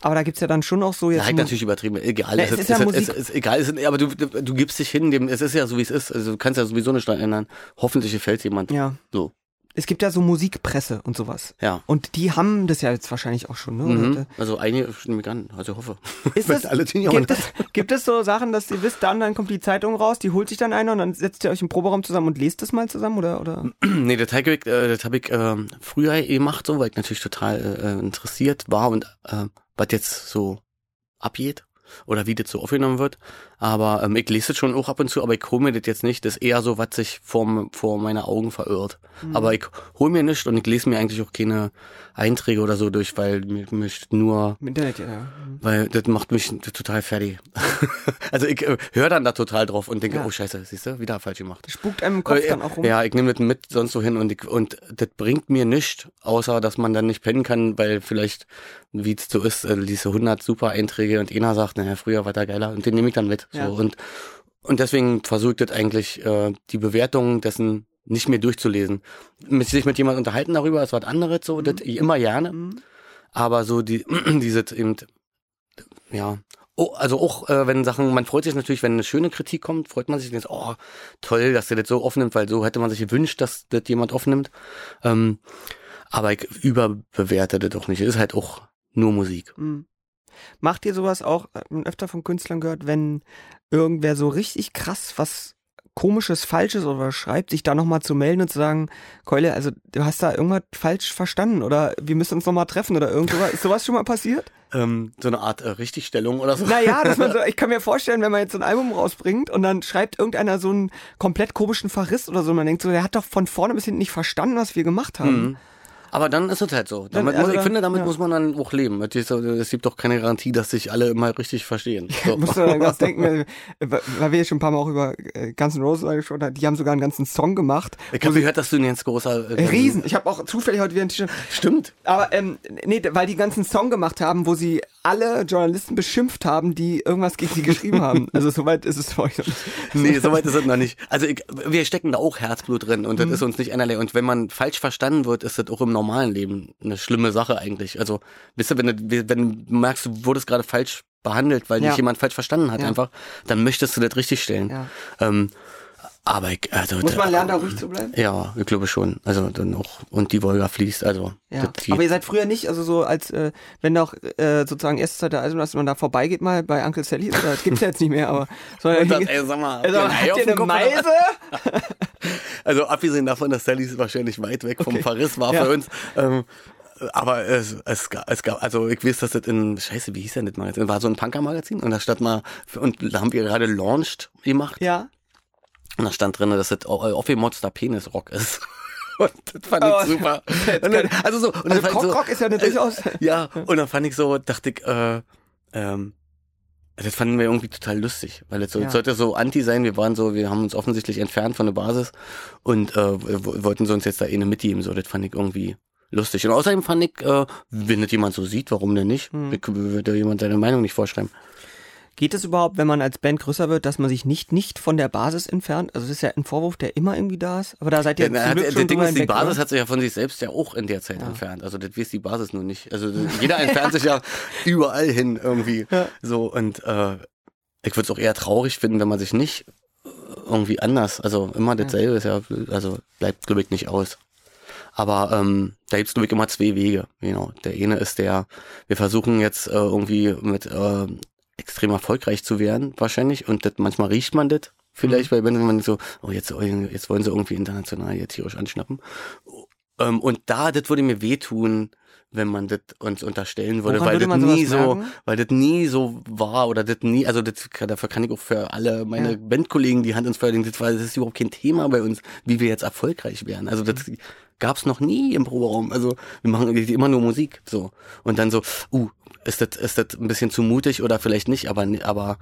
Speaker 2: Aber da gibt's ja dann schon auch so jetzt.
Speaker 1: Ja,
Speaker 2: Mu-
Speaker 1: natürlich übertrieben. Egal.
Speaker 2: Na,
Speaker 1: es
Speaker 2: es
Speaker 1: ist,
Speaker 2: ja
Speaker 1: es
Speaker 2: Musik.
Speaker 1: es ist egal. Es aber du, du, gibst dich hin, dem, es ist ja so, wie es ist. Also du kannst ja sowieso nicht dran ändern. Hoffentlich gefällt jemand.
Speaker 2: Ja.
Speaker 1: So.
Speaker 2: Es gibt ja so Musikpresse und sowas.
Speaker 1: Ja.
Speaker 2: Und die haben das ja jetzt wahrscheinlich auch schon, ne?
Speaker 1: Mhm. Also einige mich an, also ich hoffe.
Speaker 2: Ist das,
Speaker 1: alle
Speaker 2: gibt, es, gibt es so Sachen, dass ihr wisst, dann, dann kommt die Zeitung raus, die holt sich dann einer und dann setzt ihr euch im Proberaum zusammen und lest das mal zusammen oder? oder?
Speaker 1: nee, das habe ich, äh, das hab ich ähm, früher gemacht, so, weil ich natürlich total äh, interessiert war und äh, was jetzt so abgeht oder wie das so aufgenommen wird. Aber ähm, ich lese das schon auch ab und zu, aber ich hole mir das jetzt nicht. Das ist eher so, was sich vor, vor meine Augen verirrt. Aber ich hole mir nicht und ich lese mir eigentlich auch keine Einträge oder so durch, weil mich, mich nur
Speaker 2: Im Internet, ja.
Speaker 1: Weil das macht mich total fertig. also ich äh, höre dann da total drauf und denke,
Speaker 2: Ja.
Speaker 1: oh scheiße, siehst du, wieder falsch gemacht.
Speaker 2: Spukt einem im Kopf
Speaker 1: Äh,
Speaker 2: dann auch rum.
Speaker 1: Ja, ich nehme das mit sonst so hin und ich, und das bringt mir nichts, außer dass man dann nicht pennen kann, weil vielleicht, wie es so ist, äh, diese 100 super Einträge und einer sagt, naja, früher war der geiler und den nehme ich dann mit.
Speaker 2: Ja.
Speaker 1: So und und deswegen versuche ich das eigentlich, äh, die Bewertung dessen nicht mehr durchzulesen. Mit sich mit jemand unterhalten darüber ist was anderes, so, das ich immer gerne.
Speaker 2: Mhm.
Speaker 1: Aber so die, diese eben, ja. Oh, also auch, äh, wenn Sachen, man freut sich natürlich, wenn eine schöne Kritik kommt, freut man sich jetzt, oh, toll, dass der das so aufnimmt, weil so hätte man sich gewünscht, dass das jemand aufnimmt. Ähm, aber ich überbewerte das doch nicht. Es ist halt auch nur Musik.
Speaker 2: Mhm. Macht ihr sowas auch äh, öfter von Künstlern gehört, wenn irgendwer so richtig krass was komisches, falsches oder schreibt, sich da nochmal zu melden und zu sagen, Keule, also du hast da irgendwas falsch verstanden oder wir müssen uns nochmal treffen oder irgend sowas. Ist sowas schon mal passiert?
Speaker 1: Ähm, so eine Art äh, Richtigstellung oder so.
Speaker 2: Naja, dass man so, ich kann mir vorstellen, wenn man jetzt so ein Album rausbringt und dann schreibt irgendeiner so einen komplett komischen Verriss oder so, man denkt so, der hat doch von vorne bis hinten nicht verstanden, was wir gemacht haben.
Speaker 1: Mhm. Aber dann ist es halt so. Damit
Speaker 2: also
Speaker 1: muss, ich finde, damit
Speaker 2: ja.
Speaker 1: muss man dann auch leben. Es gibt doch keine Garantie, dass sich alle immer richtig verstehen. So.
Speaker 2: Musst du dann ganz denken, weil, wir schon ein paar Mal auch über äh, Guns N' Roses gesprochen haben, die haben sogar einen ganzen Song gemacht.
Speaker 1: Ich habe gehört, dass du ein ganz großer... Äh,
Speaker 2: Riesen. Ich habe auch zufällig heute wieder ein T-Shirt.
Speaker 1: Stimmt.
Speaker 2: Aber ähm, nee, weil die ganzen Song gemacht haben, wo sie alle Journalisten beschimpft haben, die irgendwas gegen sie geschrieben haben. Also soweit ist es für euch noch nicht.
Speaker 1: Nee, soweit ist es noch nicht. Also ich, wir stecken da auch Herzblut drin und
Speaker 2: Mhm.
Speaker 1: das ist uns nicht einerlei. Und wenn man falsch verstanden wird, ist das auch im normalen Leben eine schlimme Sache eigentlich. Also, wisst ihr, wenn du, wenn du merkst, du wurdest gerade falsch behandelt, weil
Speaker 2: Ja.
Speaker 1: dich jemand falsch verstanden hat
Speaker 2: Ja.
Speaker 1: einfach, dann möchtest du das richtig stellen.
Speaker 2: Ja.
Speaker 1: Ähm, Aber ich, also,
Speaker 2: Muss
Speaker 1: da-
Speaker 2: man lernen, da ruhig zu bleiben?
Speaker 1: Ja, ich glaube schon. Also dann auch, und die Wolga fließt, also.
Speaker 2: Ja. Aber ihr seid früher nicht, also so als, äh, wenn doch äh, sozusagen erste Zeit der Eisenbahn, dass man da vorbeigeht mal bei Uncle Sally's, oder das gibt's ja jetzt nicht mehr, aber sondern
Speaker 1: das, ey, sag mal,
Speaker 2: also, habt ihr eine? Meise?
Speaker 1: Also abgesehen davon, dass Sallys wahrscheinlich weit weg vom
Speaker 2: Okay.
Speaker 1: Verriss war
Speaker 2: Ja.
Speaker 1: für uns. Ähm, aber es, es, ga- es gab, also ich weiß, dass das in, scheiße, wie hieß denn das Magazin? War so ein Punker-Magazin und da stand mal, und da haben wir gerade launched gemacht.
Speaker 2: Ja.
Speaker 1: Und da stand drin, dass das aufgemotzter Penisrock ist. Und das fand ich super. Dann, also so, und dann
Speaker 2: Also
Speaker 1: ich so,
Speaker 2: ist ja eine durchaus.
Speaker 1: ja, und dann fand ich so, dachte ich, äh, ähm, das fanden wir irgendwie total lustig, weil es so,
Speaker 2: Ja.
Speaker 1: sollte so anti sein. Wir waren so, wir haben uns offensichtlich entfernt von der Basis und äh, wollten so uns jetzt da eine mitgeben. So, das fand ich irgendwie lustig. Und außerdem fand ich, äh, wenn das jemand so sieht, warum denn nicht?
Speaker 2: Hm.
Speaker 1: Ich würde jemand seine Meinung nicht vorschreiben.
Speaker 2: Geht es überhaupt, wenn man als Band größer wird, dass man sich nicht nicht von der Basis entfernt? Also das ist ja ein Vorwurf, der immer irgendwie da ist. Aber da seid ihr
Speaker 1: Ja,
Speaker 2: zum
Speaker 1: hat,
Speaker 2: Glück schon
Speaker 1: Ding ist, die Basis
Speaker 2: oder?
Speaker 1: hat sich ja von sich selbst ja auch in der Zeit entfernt. Also das weiß die Basis nur nicht. Also jeder entfernt sich ja überall hin irgendwie.
Speaker 2: Ja.
Speaker 1: So und äh, ich würde es auch eher traurig finden, wenn man sich nicht irgendwie anders, also immer dasselbe ist ja, also bleibt glaube ich nicht aus. Aber ähm, da gibt's glaube ich immer zwei Wege. Genau. Der eine ist der, wir versuchen jetzt äh, irgendwie mit äh, extrem erfolgreich zu werden, wahrscheinlich. Und das, manchmal riecht man das vielleicht, weil wenn man so, oh jetzt, oh, jetzt wollen sie irgendwie international hier tierisch anschnappen. Ähm, und da, das würde mir wehtun, wenn man das uns unterstellen würde,
Speaker 2: Woran
Speaker 1: weil
Speaker 2: würde
Speaker 1: das nie so, weil das nie so war oder das nie, also das, dafür kann ich auch für alle meine
Speaker 2: Ja.
Speaker 1: Bandkollegen die Hand ins Feuer legen, das, war, das ist überhaupt kein Thema bei uns, wie wir jetzt erfolgreich werden. Also das gab's noch nie im Proberaum. Also wir machen immer nur Musik, so. Und dann so, uh, ist das, ist das ein bisschen zu mutig oder vielleicht nicht, aber, aber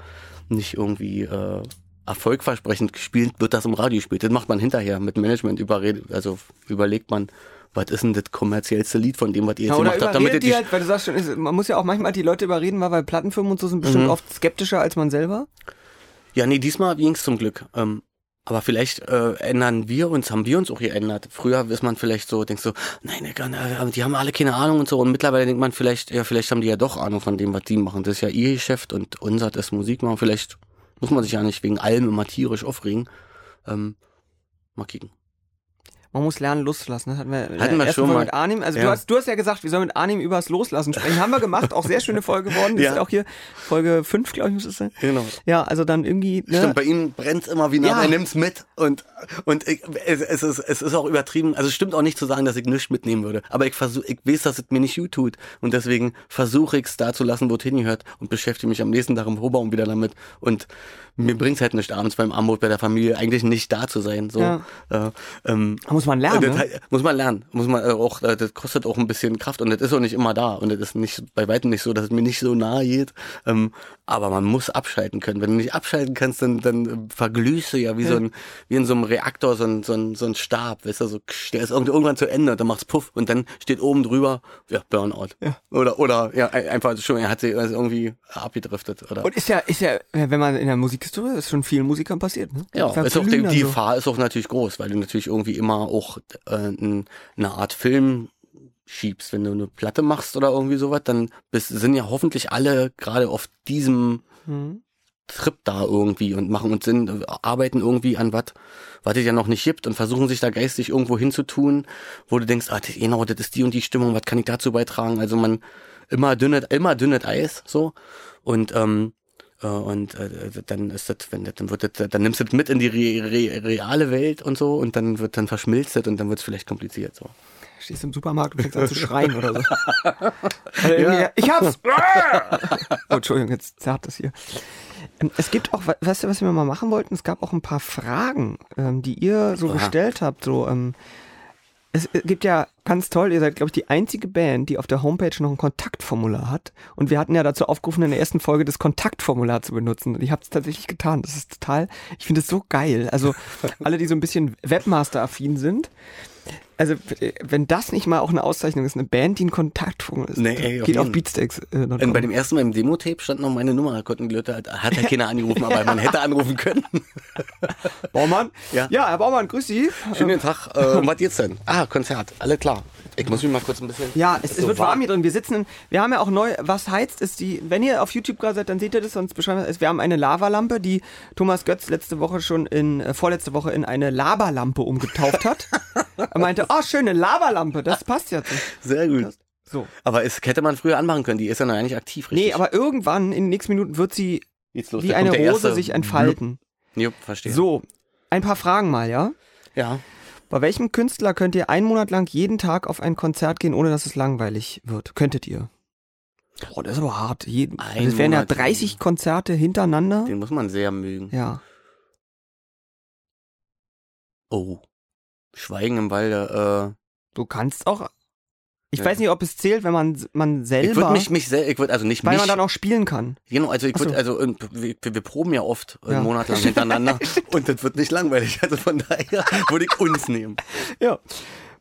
Speaker 1: nicht irgendwie, äh, erfolgversprechend gespielt, wird das im Radio gespielt. Das macht man hinterher mit Management überredet, also überlegt man, was ist denn das kommerziellste Lied von dem, was ihr jetzt
Speaker 2: Ja,
Speaker 1: gemacht habt, damit
Speaker 2: die halt, weil du sagst schon, man muss ja auch manchmal die Leute überreden, weil Plattenfirmen und so sind bestimmt
Speaker 1: Mhm.
Speaker 2: oft skeptischer als man selber.
Speaker 1: Ja, nee, diesmal ging's zum Glück. Ähm, aber vielleicht äh, ändern wir uns, haben wir uns auch geändert. Früher ist man vielleicht so, denkst so, nein, die haben alle keine Ahnung und so. Und mittlerweile denkt man vielleicht, ja, vielleicht haben die ja doch Ahnung von dem, was die machen. Das ist ja ihr Geschäft und unser ist Musik machen. Vielleicht muss man sich ja nicht wegen allem immer tierisch aufregen. Ähm, mal kicken.
Speaker 2: Man muss lernen, loszulassen. Das hatten wir,
Speaker 1: Hatten wir schon
Speaker 2: Folge
Speaker 1: mal.
Speaker 2: mit Arnim. Also du
Speaker 1: Ja.
Speaker 2: hast, du hast ja gesagt, wir sollen mit Arnim übers Loslassen sprechen. Haben wir gemacht. Auch sehr schöne Folge geworden. Die
Speaker 1: Ja.
Speaker 2: ist auch hier Folge 5, glaube ich, muss es sein.
Speaker 1: Genau.
Speaker 2: Ja, also dann irgendwie. Ne?
Speaker 1: Stimmt, bei ihm brennt's immer wie nach,
Speaker 2: Ja.
Speaker 1: er nimmt's mit und und ich, es, es, ist, es ist auch übertrieben, also es stimmt auch nicht zu sagen, dass ich nichts mitnehmen würde, aber ich versuche, ich weiß, dass es mir nicht gut tut und deswegen versuche ich es da zu lassen, wo es hingehört und beschäftige mich am nächsten Tag im Hochbaum wieder damit und mir bringt's halt nicht abends beim Armut bei der Familie eigentlich nicht da zu sein, so.
Speaker 2: Ja.
Speaker 1: Äh, ähm,
Speaker 2: Muss man lernen.
Speaker 1: das
Speaker 2: Ne?
Speaker 1: muss man lernen, muss man äh, auch, äh, das kostet auch ein bisschen Kraft und das ist auch nicht immer da und das ist nicht bei weitem nicht so, dass es mir nicht so nahe geht, ähm, aber man muss abschalten können. Wenn du nicht abschalten kannst, dann, dann äh, verglühst du ja wie so ein, wie in so einem Reaktor so ein, so ein, so ein Stab, weißt du, so, der ist irgend- irgendwann zu Ende, dann macht's Puff und dann steht oben drüber, ja, Burnout.
Speaker 2: Ja.
Speaker 1: Oder, oder, ja, ein- einfach schon, er hat sich also irgendwie abgedriftet, oder?
Speaker 2: Und ist ja, ist ja, wenn man in der Musikhistorie ist schon vielen Musikern passiert. Ne?
Speaker 1: Ja, ist auch die, die
Speaker 2: so.
Speaker 1: Gefahr ist auch natürlich groß, weil du natürlich irgendwie immer auch äh, eine Art Film schiebst. Wenn du eine Platte machst oder irgendwie sowas, dann bist, sind ja hoffentlich alle gerade auf diesem
Speaker 2: Mhm.
Speaker 1: Trip da irgendwie und machen und sind, äh, arbeiten irgendwie an was, was es ja noch nicht gibt und versuchen sich da geistig irgendwo hinzutun, wo du denkst, ah, das, genau, das ist die und die Stimmung, was kann ich dazu beitragen? Also man immer dünnet, immer dünnet Eis, so. Und, ähm, äh, und äh, dann ist das, wenn das, dann wird das, dann nimmst du das mit in die re, re, reale Welt und so und dann wird dann verschmilzt das und dann wird es vielleicht kompliziert so.
Speaker 2: Stehst im Supermarkt und fängst an zu schreien oder so. Irgendwie, Ich hab's! oh, Entschuldigung, jetzt zerrt das hier. Ähm, Es gibt auch, we- weißt du, was wir mal machen wollten? Es gab auch ein paar Fragen, ähm, die ihr so
Speaker 1: Aha.
Speaker 2: gestellt habt. So, ähm, es gibt ja ganz toll, ihr seid, glaube ich, die einzige Band, die auf der Homepage noch ein Kontaktformular hat. Und wir hatten ja dazu aufgerufen, in der ersten Folge das Kontaktformular zu benutzen. Und ich habe es tatsächlich getan. Das ist total, ich finde es so geil. Also alle, die so ein bisschen Webmaster-affin sind, Also, äh, wenn das nicht mal auch eine Auszeichnung ist, eine Band, die ein Kontaktfunk ist,
Speaker 1: Nee, ey, auf
Speaker 2: geht auf. Beatsteaks. Äh,
Speaker 1: Und bei dem ersten Mal im Demo-Tape stand noch meine Nummer, konnten die Leute, halt- hat ja keiner angerufen, aber man hätte anrufen können.
Speaker 2: Baumann?
Speaker 1: Ja.
Speaker 2: Ja, Herr Baumann, grüß Sie.
Speaker 1: Schönen Tag. Äh, was geht's denn? Ah, Konzert. Alle klar. Ich muss mich mal kurz ein bisschen.
Speaker 2: Ja, es, es
Speaker 1: So
Speaker 2: wird warm hier drin. Wir sitzen, in, wir haben ja auch neu, was heizt, ist die, wenn ihr auf YouTube gerade seid, dann seht ihr das, sonst beschreiben wir es. Wir haben eine Lavalampe, die Thomas Götz letzte Woche schon in, äh, vorletzte Woche in eine Laberlampe umgetauft hat. er meinte, oh, schöne Lavalampe, das passt ja zu.
Speaker 1: Sehr gut.
Speaker 2: So.
Speaker 1: Aber es hätte man früher anmachen können. Die ist ja noch eigentlich aktiv, richtig?
Speaker 2: Nee, aber irgendwann, in den nächsten Minuten, wird sie
Speaker 1: los.
Speaker 2: wie eine Rose sich entfalten.
Speaker 1: Jupp, verstehe.
Speaker 2: So, ein paar Fragen mal, ja?
Speaker 1: Ja.
Speaker 2: Bei welchem Künstler könnt ihr einen Monat lang jeden Tag auf ein Konzert gehen, ohne dass es langweilig wird? Könntet ihr? Boah, das ist aber hart. Jeden,
Speaker 1: Ein
Speaker 2: also es wären ja
Speaker 1: Monat.
Speaker 2: 30 Konzerte hintereinander.
Speaker 1: Den muss man sehr mögen.
Speaker 2: Ja.
Speaker 1: Oh. Schweigen im Walde.
Speaker 2: Du kannst auch. Ich
Speaker 1: Ja.
Speaker 2: weiß nicht, ob es zählt, wenn man man
Speaker 1: Äh, ich
Speaker 2: selber,
Speaker 1: würde mich, mich sel- ich würde also nicht
Speaker 2: weil
Speaker 1: mich.
Speaker 2: man dann auch spielen kann.
Speaker 1: Genau, also ich
Speaker 2: so.
Speaker 1: würde, also ähm, wir, wir proben ja oft
Speaker 2: Ja.
Speaker 1: einen Monat lang hintereinander und das wird nicht langweilig. Also von daher würde ich uns nehmen.
Speaker 2: Ja.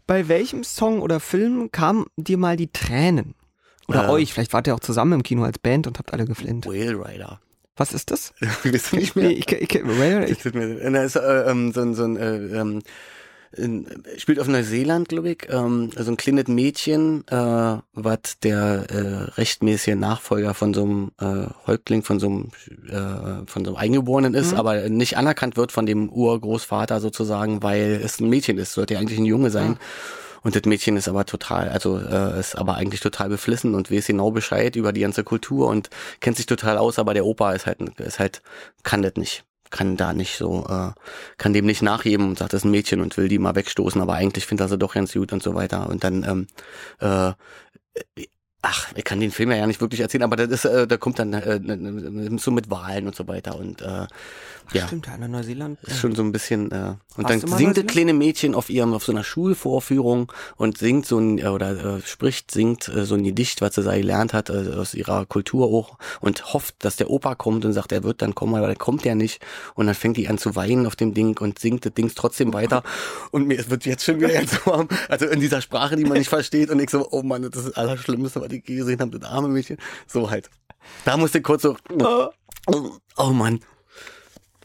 Speaker 2: Bei welchem Song oder Film kamen dir mal die Tränen? Oder
Speaker 1: Äh.
Speaker 2: euch? Vielleicht wart ihr auch zusammen im Kino als Band und habt alle geflennt.
Speaker 1: Whale Rider.
Speaker 2: Was ist das?
Speaker 1: Wisst ihr nicht
Speaker 2: Nee,
Speaker 1: mehr?
Speaker 2: ich, ich, ich, well, ich,
Speaker 1: Das tut mir, na, ist, äh, ähm, so ein, so ein äh, ähm, in, spielt auf Neuseeland, glaube ich, ähm, so ein kleines Mädchen, äh, was der äh, rechtmäßige Nachfolger von so einem äh, Häuptling, von so einem, äh, von so einem Eingeborenen ist, aber nicht anerkannt wird von dem Urgroßvater sozusagen, weil es ein Mädchen ist, sollte ja eigentlich ein Junge sein. Und das Mädchen ist aber total, also äh, ist aber eigentlich total beflissen und weiß genau Bescheid über die ganze Kultur und kennt sich total aus, aber der Opa ist halt, ist halt, kann das nicht. Kann da nicht so, äh, kann dem nicht nachgeben und sagt, das ist ein Mädchen und will die mal wegstoßen, aber eigentlich findet er sie doch ganz gut und so weiter. Und dann, ähm, äh, ach, ich kann den Film ja nicht wirklich erzählen, aber das ist, äh, da kommt dann äh, so mit Wahlen und so weiter und äh, ja.
Speaker 2: Stimmt, ja, in Neuseeland.
Speaker 1: Ist schon so ein bisschen äh, und dann singt das kleine Mädchen auf ihrem auf so einer Schulvorführung und singt so ein äh, oder äh, spricht singt äh, so ein Gedicht, was sie da gelernt hat äh, aus ihrer Kultur auch und hofft, dass der Opa kommt und sagt, er wird dann kommen, aber dann kommt er nicht und dann fängt die an zu weinen auf dem Ding und singt das Ding trotzdem weiter und mir wird jetzt schon wieder ganz warm, also in dieser Sprache, die man nicht versteht und ich so, oh Mann, das ist das Allerschlimmste, was ich gesehen habe, das arme Mädchen, so halt. Da musste ich kurz so, oh Mann.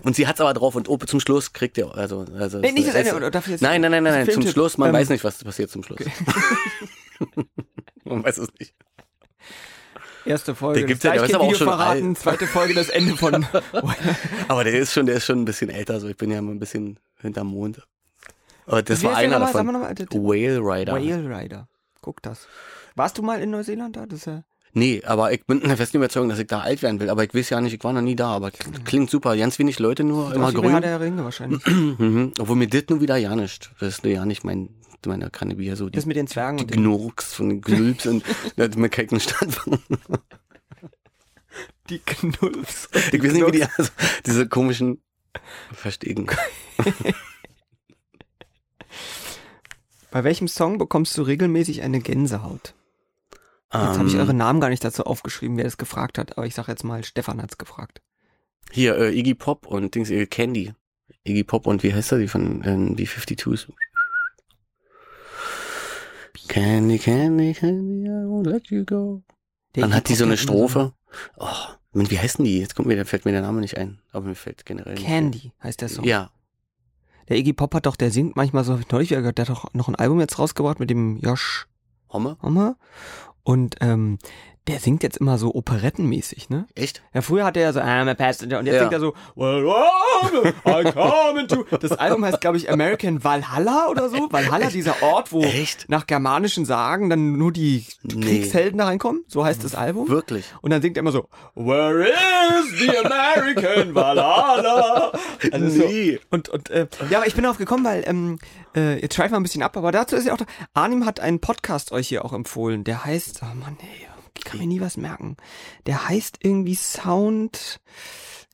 Speaker 1: Und sie hat's aber drauf und oh, zum Schluss kriegt ihr, also, also.
Speaker 2: Nee, nicht das Ende, oder darf ich jetzt-
Speaker 1: Nein, nein, nein, nein, nein, zum. Schluss, man
Speaker 2: Ähm,
Speaker 1: weiß nicht, was passiert zum Schluss. man weiß es nicht.
Speaker 2: Erste Folge.
Speaker 1: Der gibt's
Speaker 2: das
Speaker 1: ja, der ist aber auch schon
Speaker 2: verraten,
Speaker 1: alt.
Speaker 2: zweite Folge das Ende von.
Speaker 1: Aber der ist schon, der ist schon ein bisschen älter, so ich bin ja mal ein bisschen hinterm Mond. Aber das
Speaker 2: Wie
Speaker 1: war einer davon. Whale Rider.
Speaker 2: Whale Rider. Guck das. Warst du mal in Neuseeland da? Das ist ja.
Speaker 1: Nee, aber ich bin in der festen Überzeugung, dass ich da alt werden will. Aber ich weiß ja nicht, ich war noch nie da, aber klingt super. Ganz wenig Leute nur, immer
Speaker 2: wie bei
Speaker 1: grün.
Speaker 2: Herr der Ringe wahrscheinlich.
Speaker 1: Mhm. Obwohl mir das nur wieder ja nicht. Das ist ja nicht mein, meine Kanne so. Die,
Speaker 2: Das mit den Zwergen
Speaker 1: die. Gnurks von den Gnülps und da mir keinen Stand von.
Speaker 2: Die Knulps.
Speaker 1: Ich weiß nicht, wie die, also, diese komischen Verstehen.
Speaker 2: Bei welchem Song bekommst du regelmäßig eine Gänsehaut? Jetzt habe ich
Speaker 1: Ähm,
Speaker 2: eure Namen gar nicht dazu aufgeschrieben, wer das gefragt hat, aber ich sag jetzt mal, Stefan hat's gefragt.
Speaker 1: Hier, äh, Iggy Pop und Dings, äh, Candy. Iggy Pop und wie heißt er, die von ähm, die 52s? Candy, Candy, Candy, I won't let you go.
Speaker 2: Der
Speaker 1: Dann hat die so eine
Speaker 2: hat
Speaker 1: Strophe. Oh, Mann, wie heißen die? Jetzt kommt mir, da fällt mir der Name nicht ein. Aber mir fällt generell.
Speaker 2: Candy heißt der Song.
Speaker 1: Ja,
Speaker 2: Der Iggy Pop hat doch, der singt manchmal so, hab ich neulich wieder gehört, der hat doch noch ein Album jetzt rausgebracht mit dem Josh
Speaker 1: Homme?
Speaker 2: Homme. Und ähm, der singt jetzt immer so operettenmäßig, ne?
Speaker 1: Echt?
Speaker 2: Ja, früher hat er ja so I'm a passenger und jetzt
Speaker 1: Ja.
Speaker 2: singt er so Well, I'm coming to. Das Album heißt, glaube ich, American Valhalla oder so. Valhalla, dieser Ort, wo
Speaker 1: Echt?
Speaker 2: nach germanischen Sagen dann nur die
Speaker 1: Nee.
Speaker 2: Kriegshelden da reinkommen. So heißt das Album.
Speaker 1: Wirklich?
Speaker 2: Und dann singt er immer so, Where is the American Valhalla? Also so.
Speaker 1: Nee.
Speaker 2: Und, und äh, ja, aber ich bin darauf gekommen, weil, ähm, äh, jetzt schweifen wir ein bisschen ab, aber dazu ist ja auch, Arnim hat einen Podcast euch hier auch empfohlen, der heißt, oh Mann, ey, ich kann mir nie was merken. Der heißt irgendwie Sound,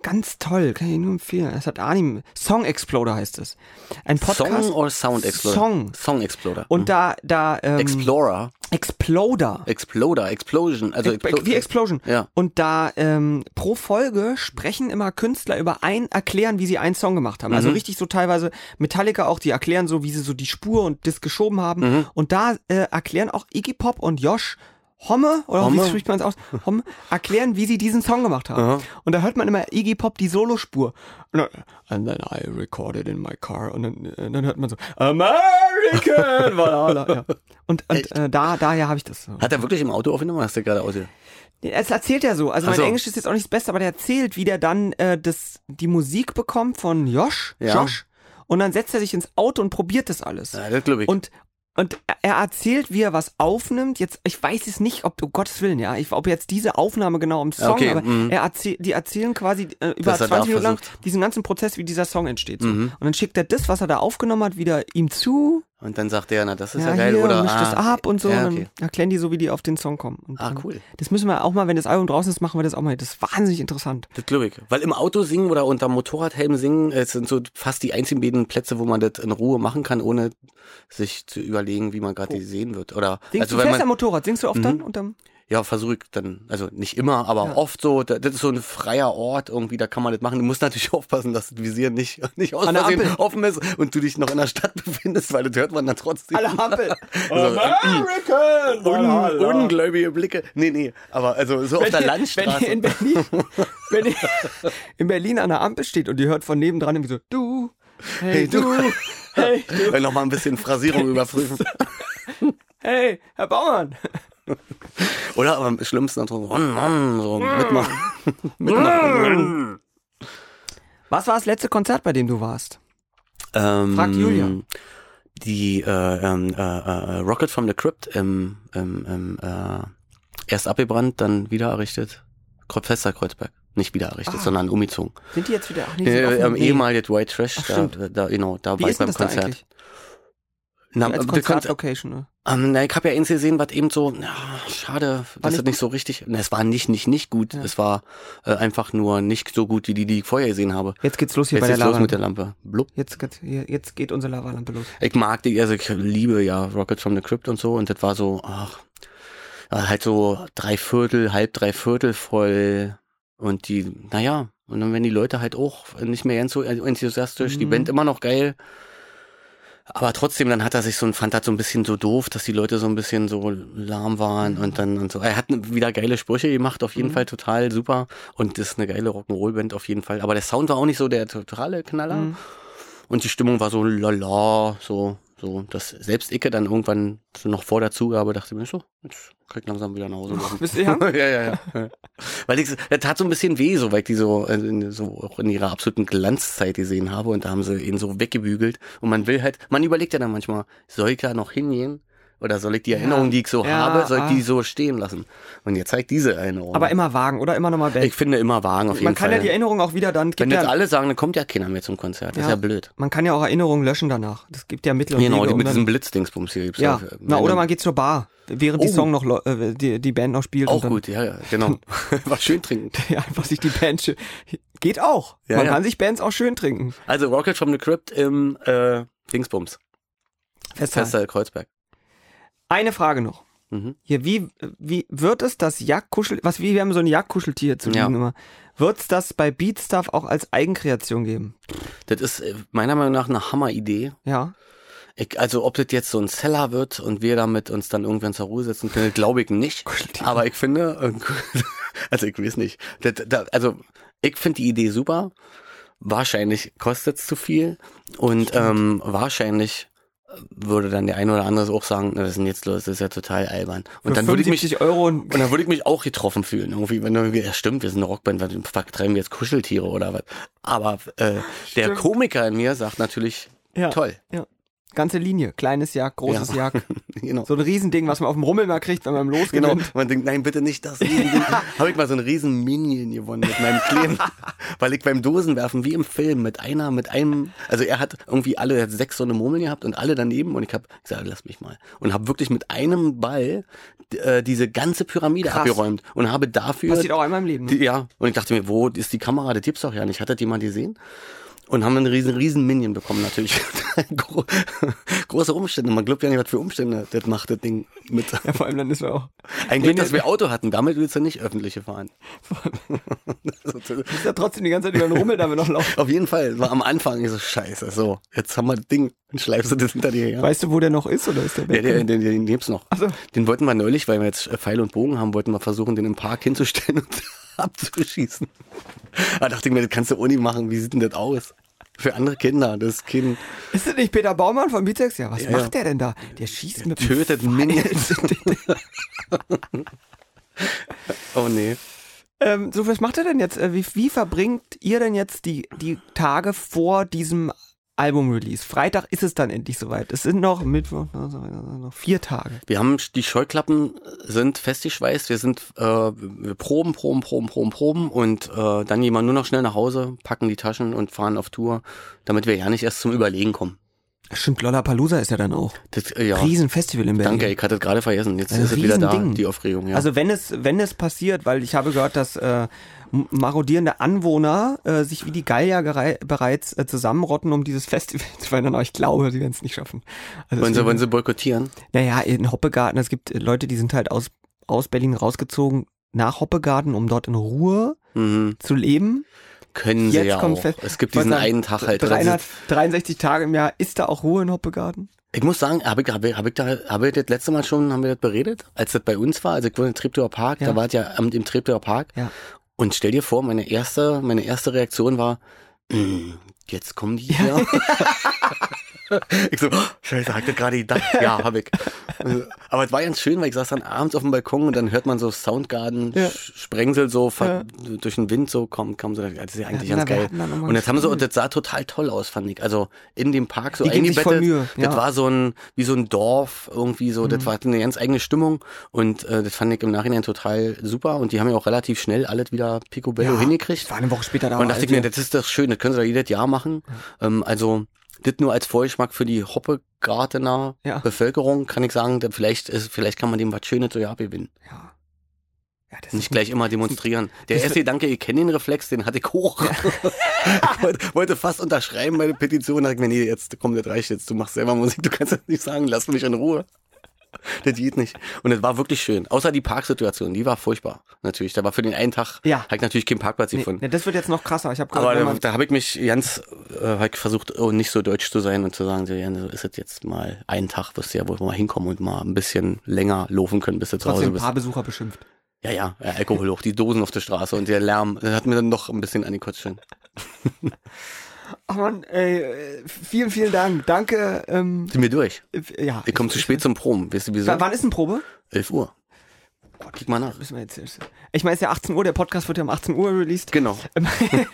Speaker 2: ganz toll, kann ich nur empfehlen. Das hat Arnim, Song Exploder heißt es. Ein Podcast.
Speaker 1: Song oder Sound Exploder?
Speaker 2: Song.
Speaker 1: Song Exploder.
Speaker 2: Und da, da, ähm,
Speaker 1: Explorer.
Speaker 2: Exploder.
Speaker 1: Exploder, Explosion, also
Speaker 2: Ex-
Speaker 1: Explo-
Speaker 2: wie Explosion.
Speaker 1: Ja.
Speaker 2: Und da ähm, pro Folge sprechen immer Künstler über ein, erklären, wie sie einen Song gemacht haben. Also
Speaker 1: Mhm.
Speaker 2: richtig so teilweise Metallica auch, die erklären so, wie sie so die Spur und das geschoben haben.
Speaker 1: Mhm.
Speaker 2: Und da äh, erklären auch Iggy Pop und Josh Homme, oder
Speaker 1: Homme.
Speaker 2: wie spricht man es aus? Homme, erklären, wie sie diesen Song gemacht haben.
Speaker 1: Aha.
Speaker 2: Und da hört man immer Iggy Pop die Solospur. Und dann, and then I recorded in my car. Und dann, äh, dann hört man so, American. Ja. Und, und äh, da, daher habe ich das.
Speaker 1: Hat er wirklich im Auto aufgenommen, hast du gerade ausge...
Speaker 2: Nee, Es erzählt er so. Also mein
Speaker 1: so.
Speaker 2: Englisch ist jetzt auch nicht das Beste, aber der erzählt, wie der dann äh, das, die Musik bekommt von Josh,
Speaker 1: Ja.
Speaker 2: Josh. Und dann setzt er sich ins Auto und probiert das alles.
Speaker 1: Ja, das glaube ich.
Speaker 2: Und und er erzählt, wie er was aufnimmt. Jetzt, ich weiß es nicht, ob, um Gottes Willen, ja, ich, ob jetzt diese Aufnahme genau im Song,
Speaker 1: Okay,
Speaker 2: aber
Speaker 1: mhm.
Speaker 2: er erzählt, die erzählen quasi äh, über
Speaker 1: Dass er
Speaker 2: 20
Speaker 1: da
Speaker 2: Minuten lang diesen ganzen Prozess, wie dieser Song entsteht. So.
Speaker 1: Mhm.
Speaker 2: Und dann schickt er das, was er da aufgenommen hat, wieder ihm zu.
Speaker 1: Und dann sagt der, na, das ist ja,
Speaker 2: ja,
Speaker 1: geil,
Speaker 2: hier,
Speaker 1: oder?
Speaker 2: mischt das
Speaker 1: ah,
Speaker 2: ab und so.
Speaker 1: Ja,
Speaker 2: Und
Speaker 1: okay.
Speaker 2: dann erklären die so, wie die auf den Song kommen. Und,
Speaker 1: Ah, cool.
Speaker 2: Das müssen wir auch mal, wenn das Album draußen ist, machen wir das auch mal. Das ist wahnsinnig interessant.
Speaker 1: Das glaube ich. Weil im Auto singen oder unter Motorradhelm singen, es sind so fast die einzigen beiden Plätze, wo man das in Ruhe machen kann, ohne sich zu überlegen, wie man gerade die sehen wird. Oder
Speaker 2: Singst
Speaker 1: also
Speaker 2: du fest am
Speaker 1: man
Speaker 2: Motorrad? Singst du oft
Speaker 1: Mhm.
Speaker 2: dann? Unterm
Speaker 1: ja versuche ich dann, also nicht immer, aber
Speaker 2: Ja.
Speaker 1: oft so, da- das ist so ein freier Ort irgendwie, da kann man das machen. Du musst natürlich aufpassen, dass das Visier nicht, nicht aus Versehen offen ist und du dich noch in der Stadt befindest, weil das hört man dann trotzdem.
Speaker 2: Alle Ampel.
Speaker 1: Also,
Speaker 2: American!
Speaker 1: Un, ungläubige Blicke. Nee, nee, aber also so auf der
Speaker 2: Wenn
Speaker 1: Landstraße.
Speaker 2: ihr in Berlin, wenn ihr in Berlin an der Ampel steht und ihr hört von nebendran irgendwie so, du, hey,
Speaker 1: Hey,
Speaker 2: du,
Speaker 1: du.
Speaker 2: hey, du,
Speaker 1: Weil noch mal ein bisschen Phrasierung überprüfen.
Speaker 2: hey, Herr Baumann.
Speaker 1: Oder aber am schlimmsten noch so, Mann, Mann, so mitmachen. mitmachen.
Speaker 2: Was war das letzte Konzert, bei dem du warst?
Speaker 1: ähm,
Speaker 2: Fragt Julia.
Speaker 1: Die äh, ähm, äh, äh, Rocket from the Crypt im, im, im äh, erst abgebrannt, dann wieder errichtet. Fester Kreuzberg. Nicht wieder errichtet,
Speaker 2: Ah.
Speaker 1: sondern umgezogen.
Speaker 2: Sind die jetzt wieder? Ach, nee, die sind
Speaker 1: Äh, am
Speaker 2: Nee.
Speaker 1: ehemaligen White Trash,
Speaker 2: Ach,
Speaker 1: da, da, genau, da
Speaker 2: Wie
Speaker 1: war ich beim
Speaker 2: das da
Speaker 1: Konzert.
Speaker 2: eigentlich?
Speaker 1: Na,
Speaker 2: Als Konzertlocation, ne?
Speaker 1: ähm, na, ich habe ja eins gesehen, was eben so, ja, schade,
Speaker 2: War
Speaker 1: das nicht so richtig, na, es war nicht, nicht, nicht gut.
Speaker 2: Ja.
Speaker 1: Es war äh, einfach nur nicht so gut, wie die, die ich vorher gesehen habe.
Speaker 2: Jetzt geht's los hier
Speaker 1: Jetzt
Speaker 2: bei der
Speaker 1: ist los
Speaker 2: Lava.
Speaker 1: mit der Lampe. Blub.
Speaker 2: Jetzt, geht- jetzt geht unsere Lavalampe los.
Speaker 1: Ich mag die, also ich liebe ja Rocket from the Crypt und so und das war so, ach, halt so drei Viertel, halb drei Viertel voll und die, naja, und dann werden die Leute halt auch nicht mehr ganz so enthusiastisch, die
Speaker 2: Mhm.
Speaker 1: Band immer noch geil. Aber trotzdem, dann hat er sich so, fand das so ein bisschen so doof, dass die Leute so ein bisschen so lahm waren und dann und so. Er hat wieder geile Sprüche gemacht, auf jeden
Speaker 2: Mhm.
Speaker 1: Fall total super. Und das ist eine geile Rock'n'Roll-Band auf jeden Fall. Aber der Sound war auch nicht so der totale Knaller.
Speaker 2: Mhm.
Speaker 1: Und die Stimmung war so lala, so, so, dass selbst Icke dann irgendwann so noch vor der Zugabe dachte mir so, jetzt krieg ich langsam wieder nach Hause. gehen.
Speaker 2: Bist du ja?
Speaker 1: ja, ja, ja. Weil ich, das tat so ein bisschen weh, so, weil ich die so, äh, in- so auch in ihrer absoluten Glanzzeit gesehen habe und da haben sie ihn so weggebügelt und man will halt, man überlegt ja dann manchmal, soll ich da noch hingehen? Oder soll ich die Erinnerung, die ich so
Speaker 2: Ja,
Speaker 1: habe, soll ich
Speaker 2: ah.
Speaker 1: die so stehen lassen? Und jetzt zeigt diese Erinnerung.
Speaker 2: Aber immer wagen, oder? Immer nochmal Band.
Speaker 1: ich finde immer Wagen auf jeden
Speaker 2: Man kann
Speaker 1: Fall.
Speaker 2: ja die Erinnerung auch wieder dann,
Speaker 1: Wenn jetzt
Speaker 2: ja,
Speaker 1: alle sagen, dann kommt ja keiner mehr zum Konzert. Das ist
Speaker 2: Ja.
Speaker 1: ja blöd.
Speaker 2: man kann ja auch Erinnerungen löschen danach. Das gibt ja Mittel und
Speaker 1: Genau,
Speaker 2: Wege,
Speaker 1: die
Speaker 2: um
Speaker 1: mit
Speaker 2: dann-
Speaker 1: diesem Blitzdingsbums hier gibt's
Speaker 2: Ja,
Speaker 1: äh,
Speaker 2: na, oder man geht zur Bar, während die
Speaker 1: Oh.
Speaker 2: Song noch, äh, die, die Band noch spielt.
Speaker 1: Auch gut, ja, ja, genau. War schön trinken.
Speaker 2: Ja, einfach sich die Band, schön- geht auch.
Speaker 1: Ja,
Speaker 2: man
Speaker 1: ja.
Speaker 2: kann sich Bands auch schön trinken.
Speaker 1: Also Rocket from the Crypt im äh, Dingsbums.
Speaker 2: Festhalten.
Speaker 1: Fester Kreuzberg.
Speaker 2: Eine Frage noch.
Speaker 1: Mhm.
Speaker 2: Hier, wie, wie wird es das Jagdkuschel, was, wie, wir haben so ein Jagdkuscheltier zu
Speaker 1: Ja.
Speaker 2: liegen immer. Wird es das bei Beatstuff auch als Eigenkreation geben?
Speaker 1: Das ist äh, meiner Meinung nach eine Hammeridee.
Speaker 2: Ja.
Speaker 1: Ich, also ob das jetzt so ein Seller wird und wir damit uns dann irgendwann zur Ruhe setzen können, glaube ich nicht. Aber ich finde, äh, also ich weiß nicht. Das, das, also ich finde die Idee super. Wahrscheinlich kostet es zu viel und ähm, wahrscheinlich würde dann der eine oder andere auch sagen, na, was ist denn jetzt los? Das ist ja total albern. Und
Speaker 2: Für
Speaker 1: dann würde ich mich
Speaker 2: 75 Euro und
Speaker 1: Und dann würde ich mich auch getroffen fühlen. Irgendwie, wenn irgendwie, ja stimmt, wir sind eine Rockband, was fuck, treiben wir jetzt Kuscheltiere oder was? Aber äh, der. Komiker in mir sagt natürlich,
Speaker 2: ja,
Speaker 1: toll.
Speaker 2: Ja. Ganze Linie. Kleines Jagd, großes
Speaker 1: Ja.
Speaker 2: Jagd.
Speaker 1: Genau.
Speaker 2: So ein Riesending, was man auf dem Rummel mal kriegt, wenn man
Speaker 1: Genau,
Speaker 2: losgewinnt.
Speaker 1: man denkt, nein, bitte nicht das Riesending. Habe ich mal so einen riesen Minion gewonnen mit meinem Kleinen. Weil ich beim Dosenwerfen, wie im Film, mit einer, mit einem, also er hat irgendwie alle, er hat sechs so eine Murmeln gehabt und alle daneben und ich habe gesagt, lass mich mal. Und habe wirklich mit einem Ball äh, diese ganze Pyramide
Speaker 2: Krass.
Speaker 1: abgeräumt und habe dafür
Speaker 2: Passiert auch einmal im Leben. Ne?
Speaker 1: Die, ja, und ich dachte mir, wo ist die Kamera? Das gibt's doch ja nicht. Hat das jemand gesehen? Und haben einen riesen, riesen Minion bekommen natürlich. Gro- Große Umstände. Man glaubt ja nicht, was für Umstände das macht, das Ding mit.
Speaker 2: Ja, vor allem dann ist er auch.
Speaker 1: Ein Glück, dass wir Auto hatten. Damit willst du nicht öffentliche fahren.
Speaker 2: Ist ja trotzdem die ganze Zeit über den Rummel, da wir noch laufen.
Speaker 1: Auf jeden Fall. War am Anfang ich so, scheiße, so. Jetzt haben wir das Ding. Dann schleifst du das hinter dir her.
Speaker 2: Weißt du, wo der noch ist oder ist der
Speaker 1: Ja,
Speaker 2: weg?
Speaker 1: den, den, den gibt's noch.
Speaker 2: So.
Speaker 1: Den wollten wir neulich, weil wir jetzt äh, Pfeil und Bogen haben, wollten wir versuchen, den im Park hinzustellen und abzuschießen. Da dachte ich mir, das kannst du Uni machen. Wie sieht denn das aus? Für andere Kinder. Das Kind
Speaker 2: Ist das nicht Peter Baumann von Bizex? Ja, was
Speaker 1: Ja,
Speaker 2: macht der denn da? Der schießt mit dem
Speaker 1: tötet. Minions. oh nee.
Speaker 2: Ähm, so, was macht er denn jetzt? Äh, Wie, wie verbringt ihr denn jetzt die, die Tage vor diesem Album-Release? Freitag ist es dann endlich soweit. Es sind noch Mittwoch, also, noch vier Tage.
Speaker 1: Wir haben die Scheuklappen sind festgeschweißt. Wir sind äh, wir proben, proben, proben, proben, proben und äh, dann gehen wir nur noch schnell nach Hause, packen die Taschen und fahren auf Tour, damit wir ja nicht erst zum Überlegen kommen.
Speaker 2: Stimmt, Lollapalooza ist ja dann auch.
Speaker 1: Das, äh, ja.
Speaker 2: Riesenfestival in Berlin.
Speaker 1: Danke, ich hatte es gerade vergessen. Jetzt
Speaker 2: Ein
Speaker 1: ist es wieder da, die Aufregung. Ja.
Speaker 2: Also wenn es, wenn es passiert, weil ich habe gehört, dass äh, marodierende Anwohner äh, sich wie die Gallier bereits äh, zusammenrotten, um dieses Festival zu verändern, aber ich glaube, sie werden es nicht schaffen. Also
Speaker 1: wollen, sie, wollen sie boykottieren?
Speaker 2: Naja, in Hoppegarten, es gibt Leute, die sind halt aus, aus Berlin rausgezogen nach Hoppegarten, um dort in Ruhe
Speaker 1: Mhm.
Speaker 2: zu leben.
Speaker 1: Können sie
Speaker 2: Jetzt
Speaker 1: ja
Speaker 2: kommt
Speaker 1: auch.
Speaker 2: fest-
Speaker 1: Es gibt diesen
Speaker 2: sagen,
Speaker 1: einen Tag halt.
Speaker 2: 363 Tage im Jahr, ist da auch Ruhe in Hoppegarten?
Speaker 1: Ich muss sagen, habe ich, hab ich, hab ich, da, hab ich das letzte Mal schon, haben wir das beredet, als das bei uns war, also ich wohne in Treptower Park,
Speaker 2: Ja.
Speaker 1: da war es ja im Treptower Park.
Speaker 2: Ja.
Speaker 1: Und stell dir vor, meine erste, meine erste Reaktion war, "Mm, jetzt kommen die hier. ich so, oh, scheiße, hab ich das gerade gedacht? Ja, hab ich. Aber es war ganz schön, weil ich saß dann abends auf dem Balkon und dann hört man so Soundgarden,
Speaker 2: Ja.
Speaker 1: So ver- durch den Wind so kommen, kommen so, das ist ja eigentlich
Speaker 2: Ja,
Speaker 1: ganz geil. Und das haben sie, und das sah total toll aus, fand ich. Also in dem Park so eingebettet.
Speaker 2: Mühe,
Speaker 1: Das
Speaker 2: ja.
Speaker 1: war so ein, wie so ein Dorf irgendwie so,
Speaker 2: Mhm.
Speaker 1: das war eine ganz eigene Stimmung und äh, das fand ich im Nachhinein total super und die haben ja auch relativ schnell alles wieder Picobello
Speaker 2: Ja,
Speaker 1: hingekriegt.
Speaker 2: war eine Woche später da.
Speaker 1: Und dachte ich mir, das ist doch schön, das können sie doch jedes Jahr machen. Ähm, also, das nur als Vorgeschmack für die Hoppegartener
Speaker 2: Ja.
Speaker 1: Bevölkerung kann ich sagen, vielleicht ist, vielleicht kann man dem was Schönes so ja gewinnen.
Speaker 2: ja. Ja, das
Speaker 1: Nicht gleich immer demonstrieren. Der erste Gedanke, ich kenne den Reflex, den hatte ich hoch. ich wollte, wollte fast unterschreiben meine Petition, da dachte ich mir, nee, jetzt komm, das reicht jetzt, du machst selber Musik, du kannst das nicht sagen, lass mich in Ruhe. Das geht nicht. Und es war wirklich schön. Außer die Parksituation, die war furchtbar. Natürlich. Da war für den einen Tag,
Speaker 2: Ja.
Speaker 1: hab ich natürlich keinen Parkplatz
Speaker 2: Nee,
Speaker 1: gefunden.
Speaker 2: nee, das wird jetzt noch krasser. Ich habe gehört,
Speaker 1: Aber da, da habe ich mich ganz, äh, hab ich versucht, oh, nicht so deutsch zu sein und zu sagen, so, ja, so ist es jetzt mal einen Tag, wirst du ja wohl mal hinkommen und mal ein bisschen länger laufen können, bis du zu Hause
Speaker 2: trotzdem ein
Speaker 1: bist.
Speaker 2: paar Besucher beschimpft.
Speaker 1: Ja, ja, Alkohol hoch, die Dosen auf der Straße und der Lärm, das hat mir dann noch ein bisschen an die Kotze schon.
Speaker 2: Ach man, ey, vielen, vielen Dank. Danke. Ähm,
Speaker 1: Sind wir durch.
Speaker 2: ja.
Speaker 1: Ich komme zu spät zum Proben. Weißt du wieso?
Speaker 2: W- Wann ist denn Probe?
Speaker 1: 11 Uhr. Kick mal nach.
Speaker 2: Müssen wir jetzt, ich meine, es ist ja 18 Uhr, der Podcast wird ja um 18 Uhr released.
Speaker 1: Genau.
Speaker 2: vielen,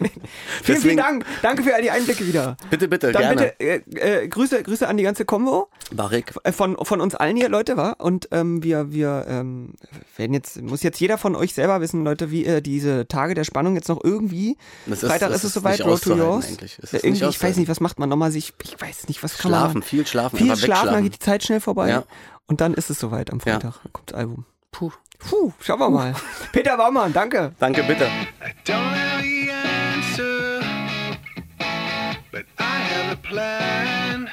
Speaker 1: Deswegen-
Speaker 2: vielen Dank. Danke für all die Einblicke wieder.
Speaker 1: Bitte, bitte,
Speaker 2: Dann
Speaker 1: gerne.
Speaker 2: bitte äh, äh, Grüße, Grüße an die ganze Kombo
Speaker 1: Barik.
Speaker 2: äh, von, von uns allen hier, Leute, wa? Und ähm, wir, wir ähm, werden jetzt, muss jetzt jeder von euch selber wissen, Leute, wie äh, diese Tage der Spannung jetzt noch irgendwie.
Speaker 1: Das ist-
Speaker 2: Freitag
Speaker 1: das
Speaker 2: ist es soweit, Road to Yours. Ja,
Speaker 1: nicht
Speaker 2: irgendwie, ich weiß nicht, was macht man nochmal sich, ich weiß nicht, was kann
Speaker 1: Schlafen,
Speaker 2: man
Speaker 1: viel schlafen.
Speaker 2: Viel schlafen, dann geht die Zeit schnell vorbei.
Speaker 1: Ja.
Speaker 2: Und dann ist es soweit am
Speaker 1: Ja.
Speaker 2: Freitag. Dann kommt das Album.
Speaker 1: Puh.
Speaker 2: Puh, schauen wir mal. Peter Baumann, danke.
Speaker 1: Danke, bitte.
Speaker 3: I don't have the answer, but I have a plan.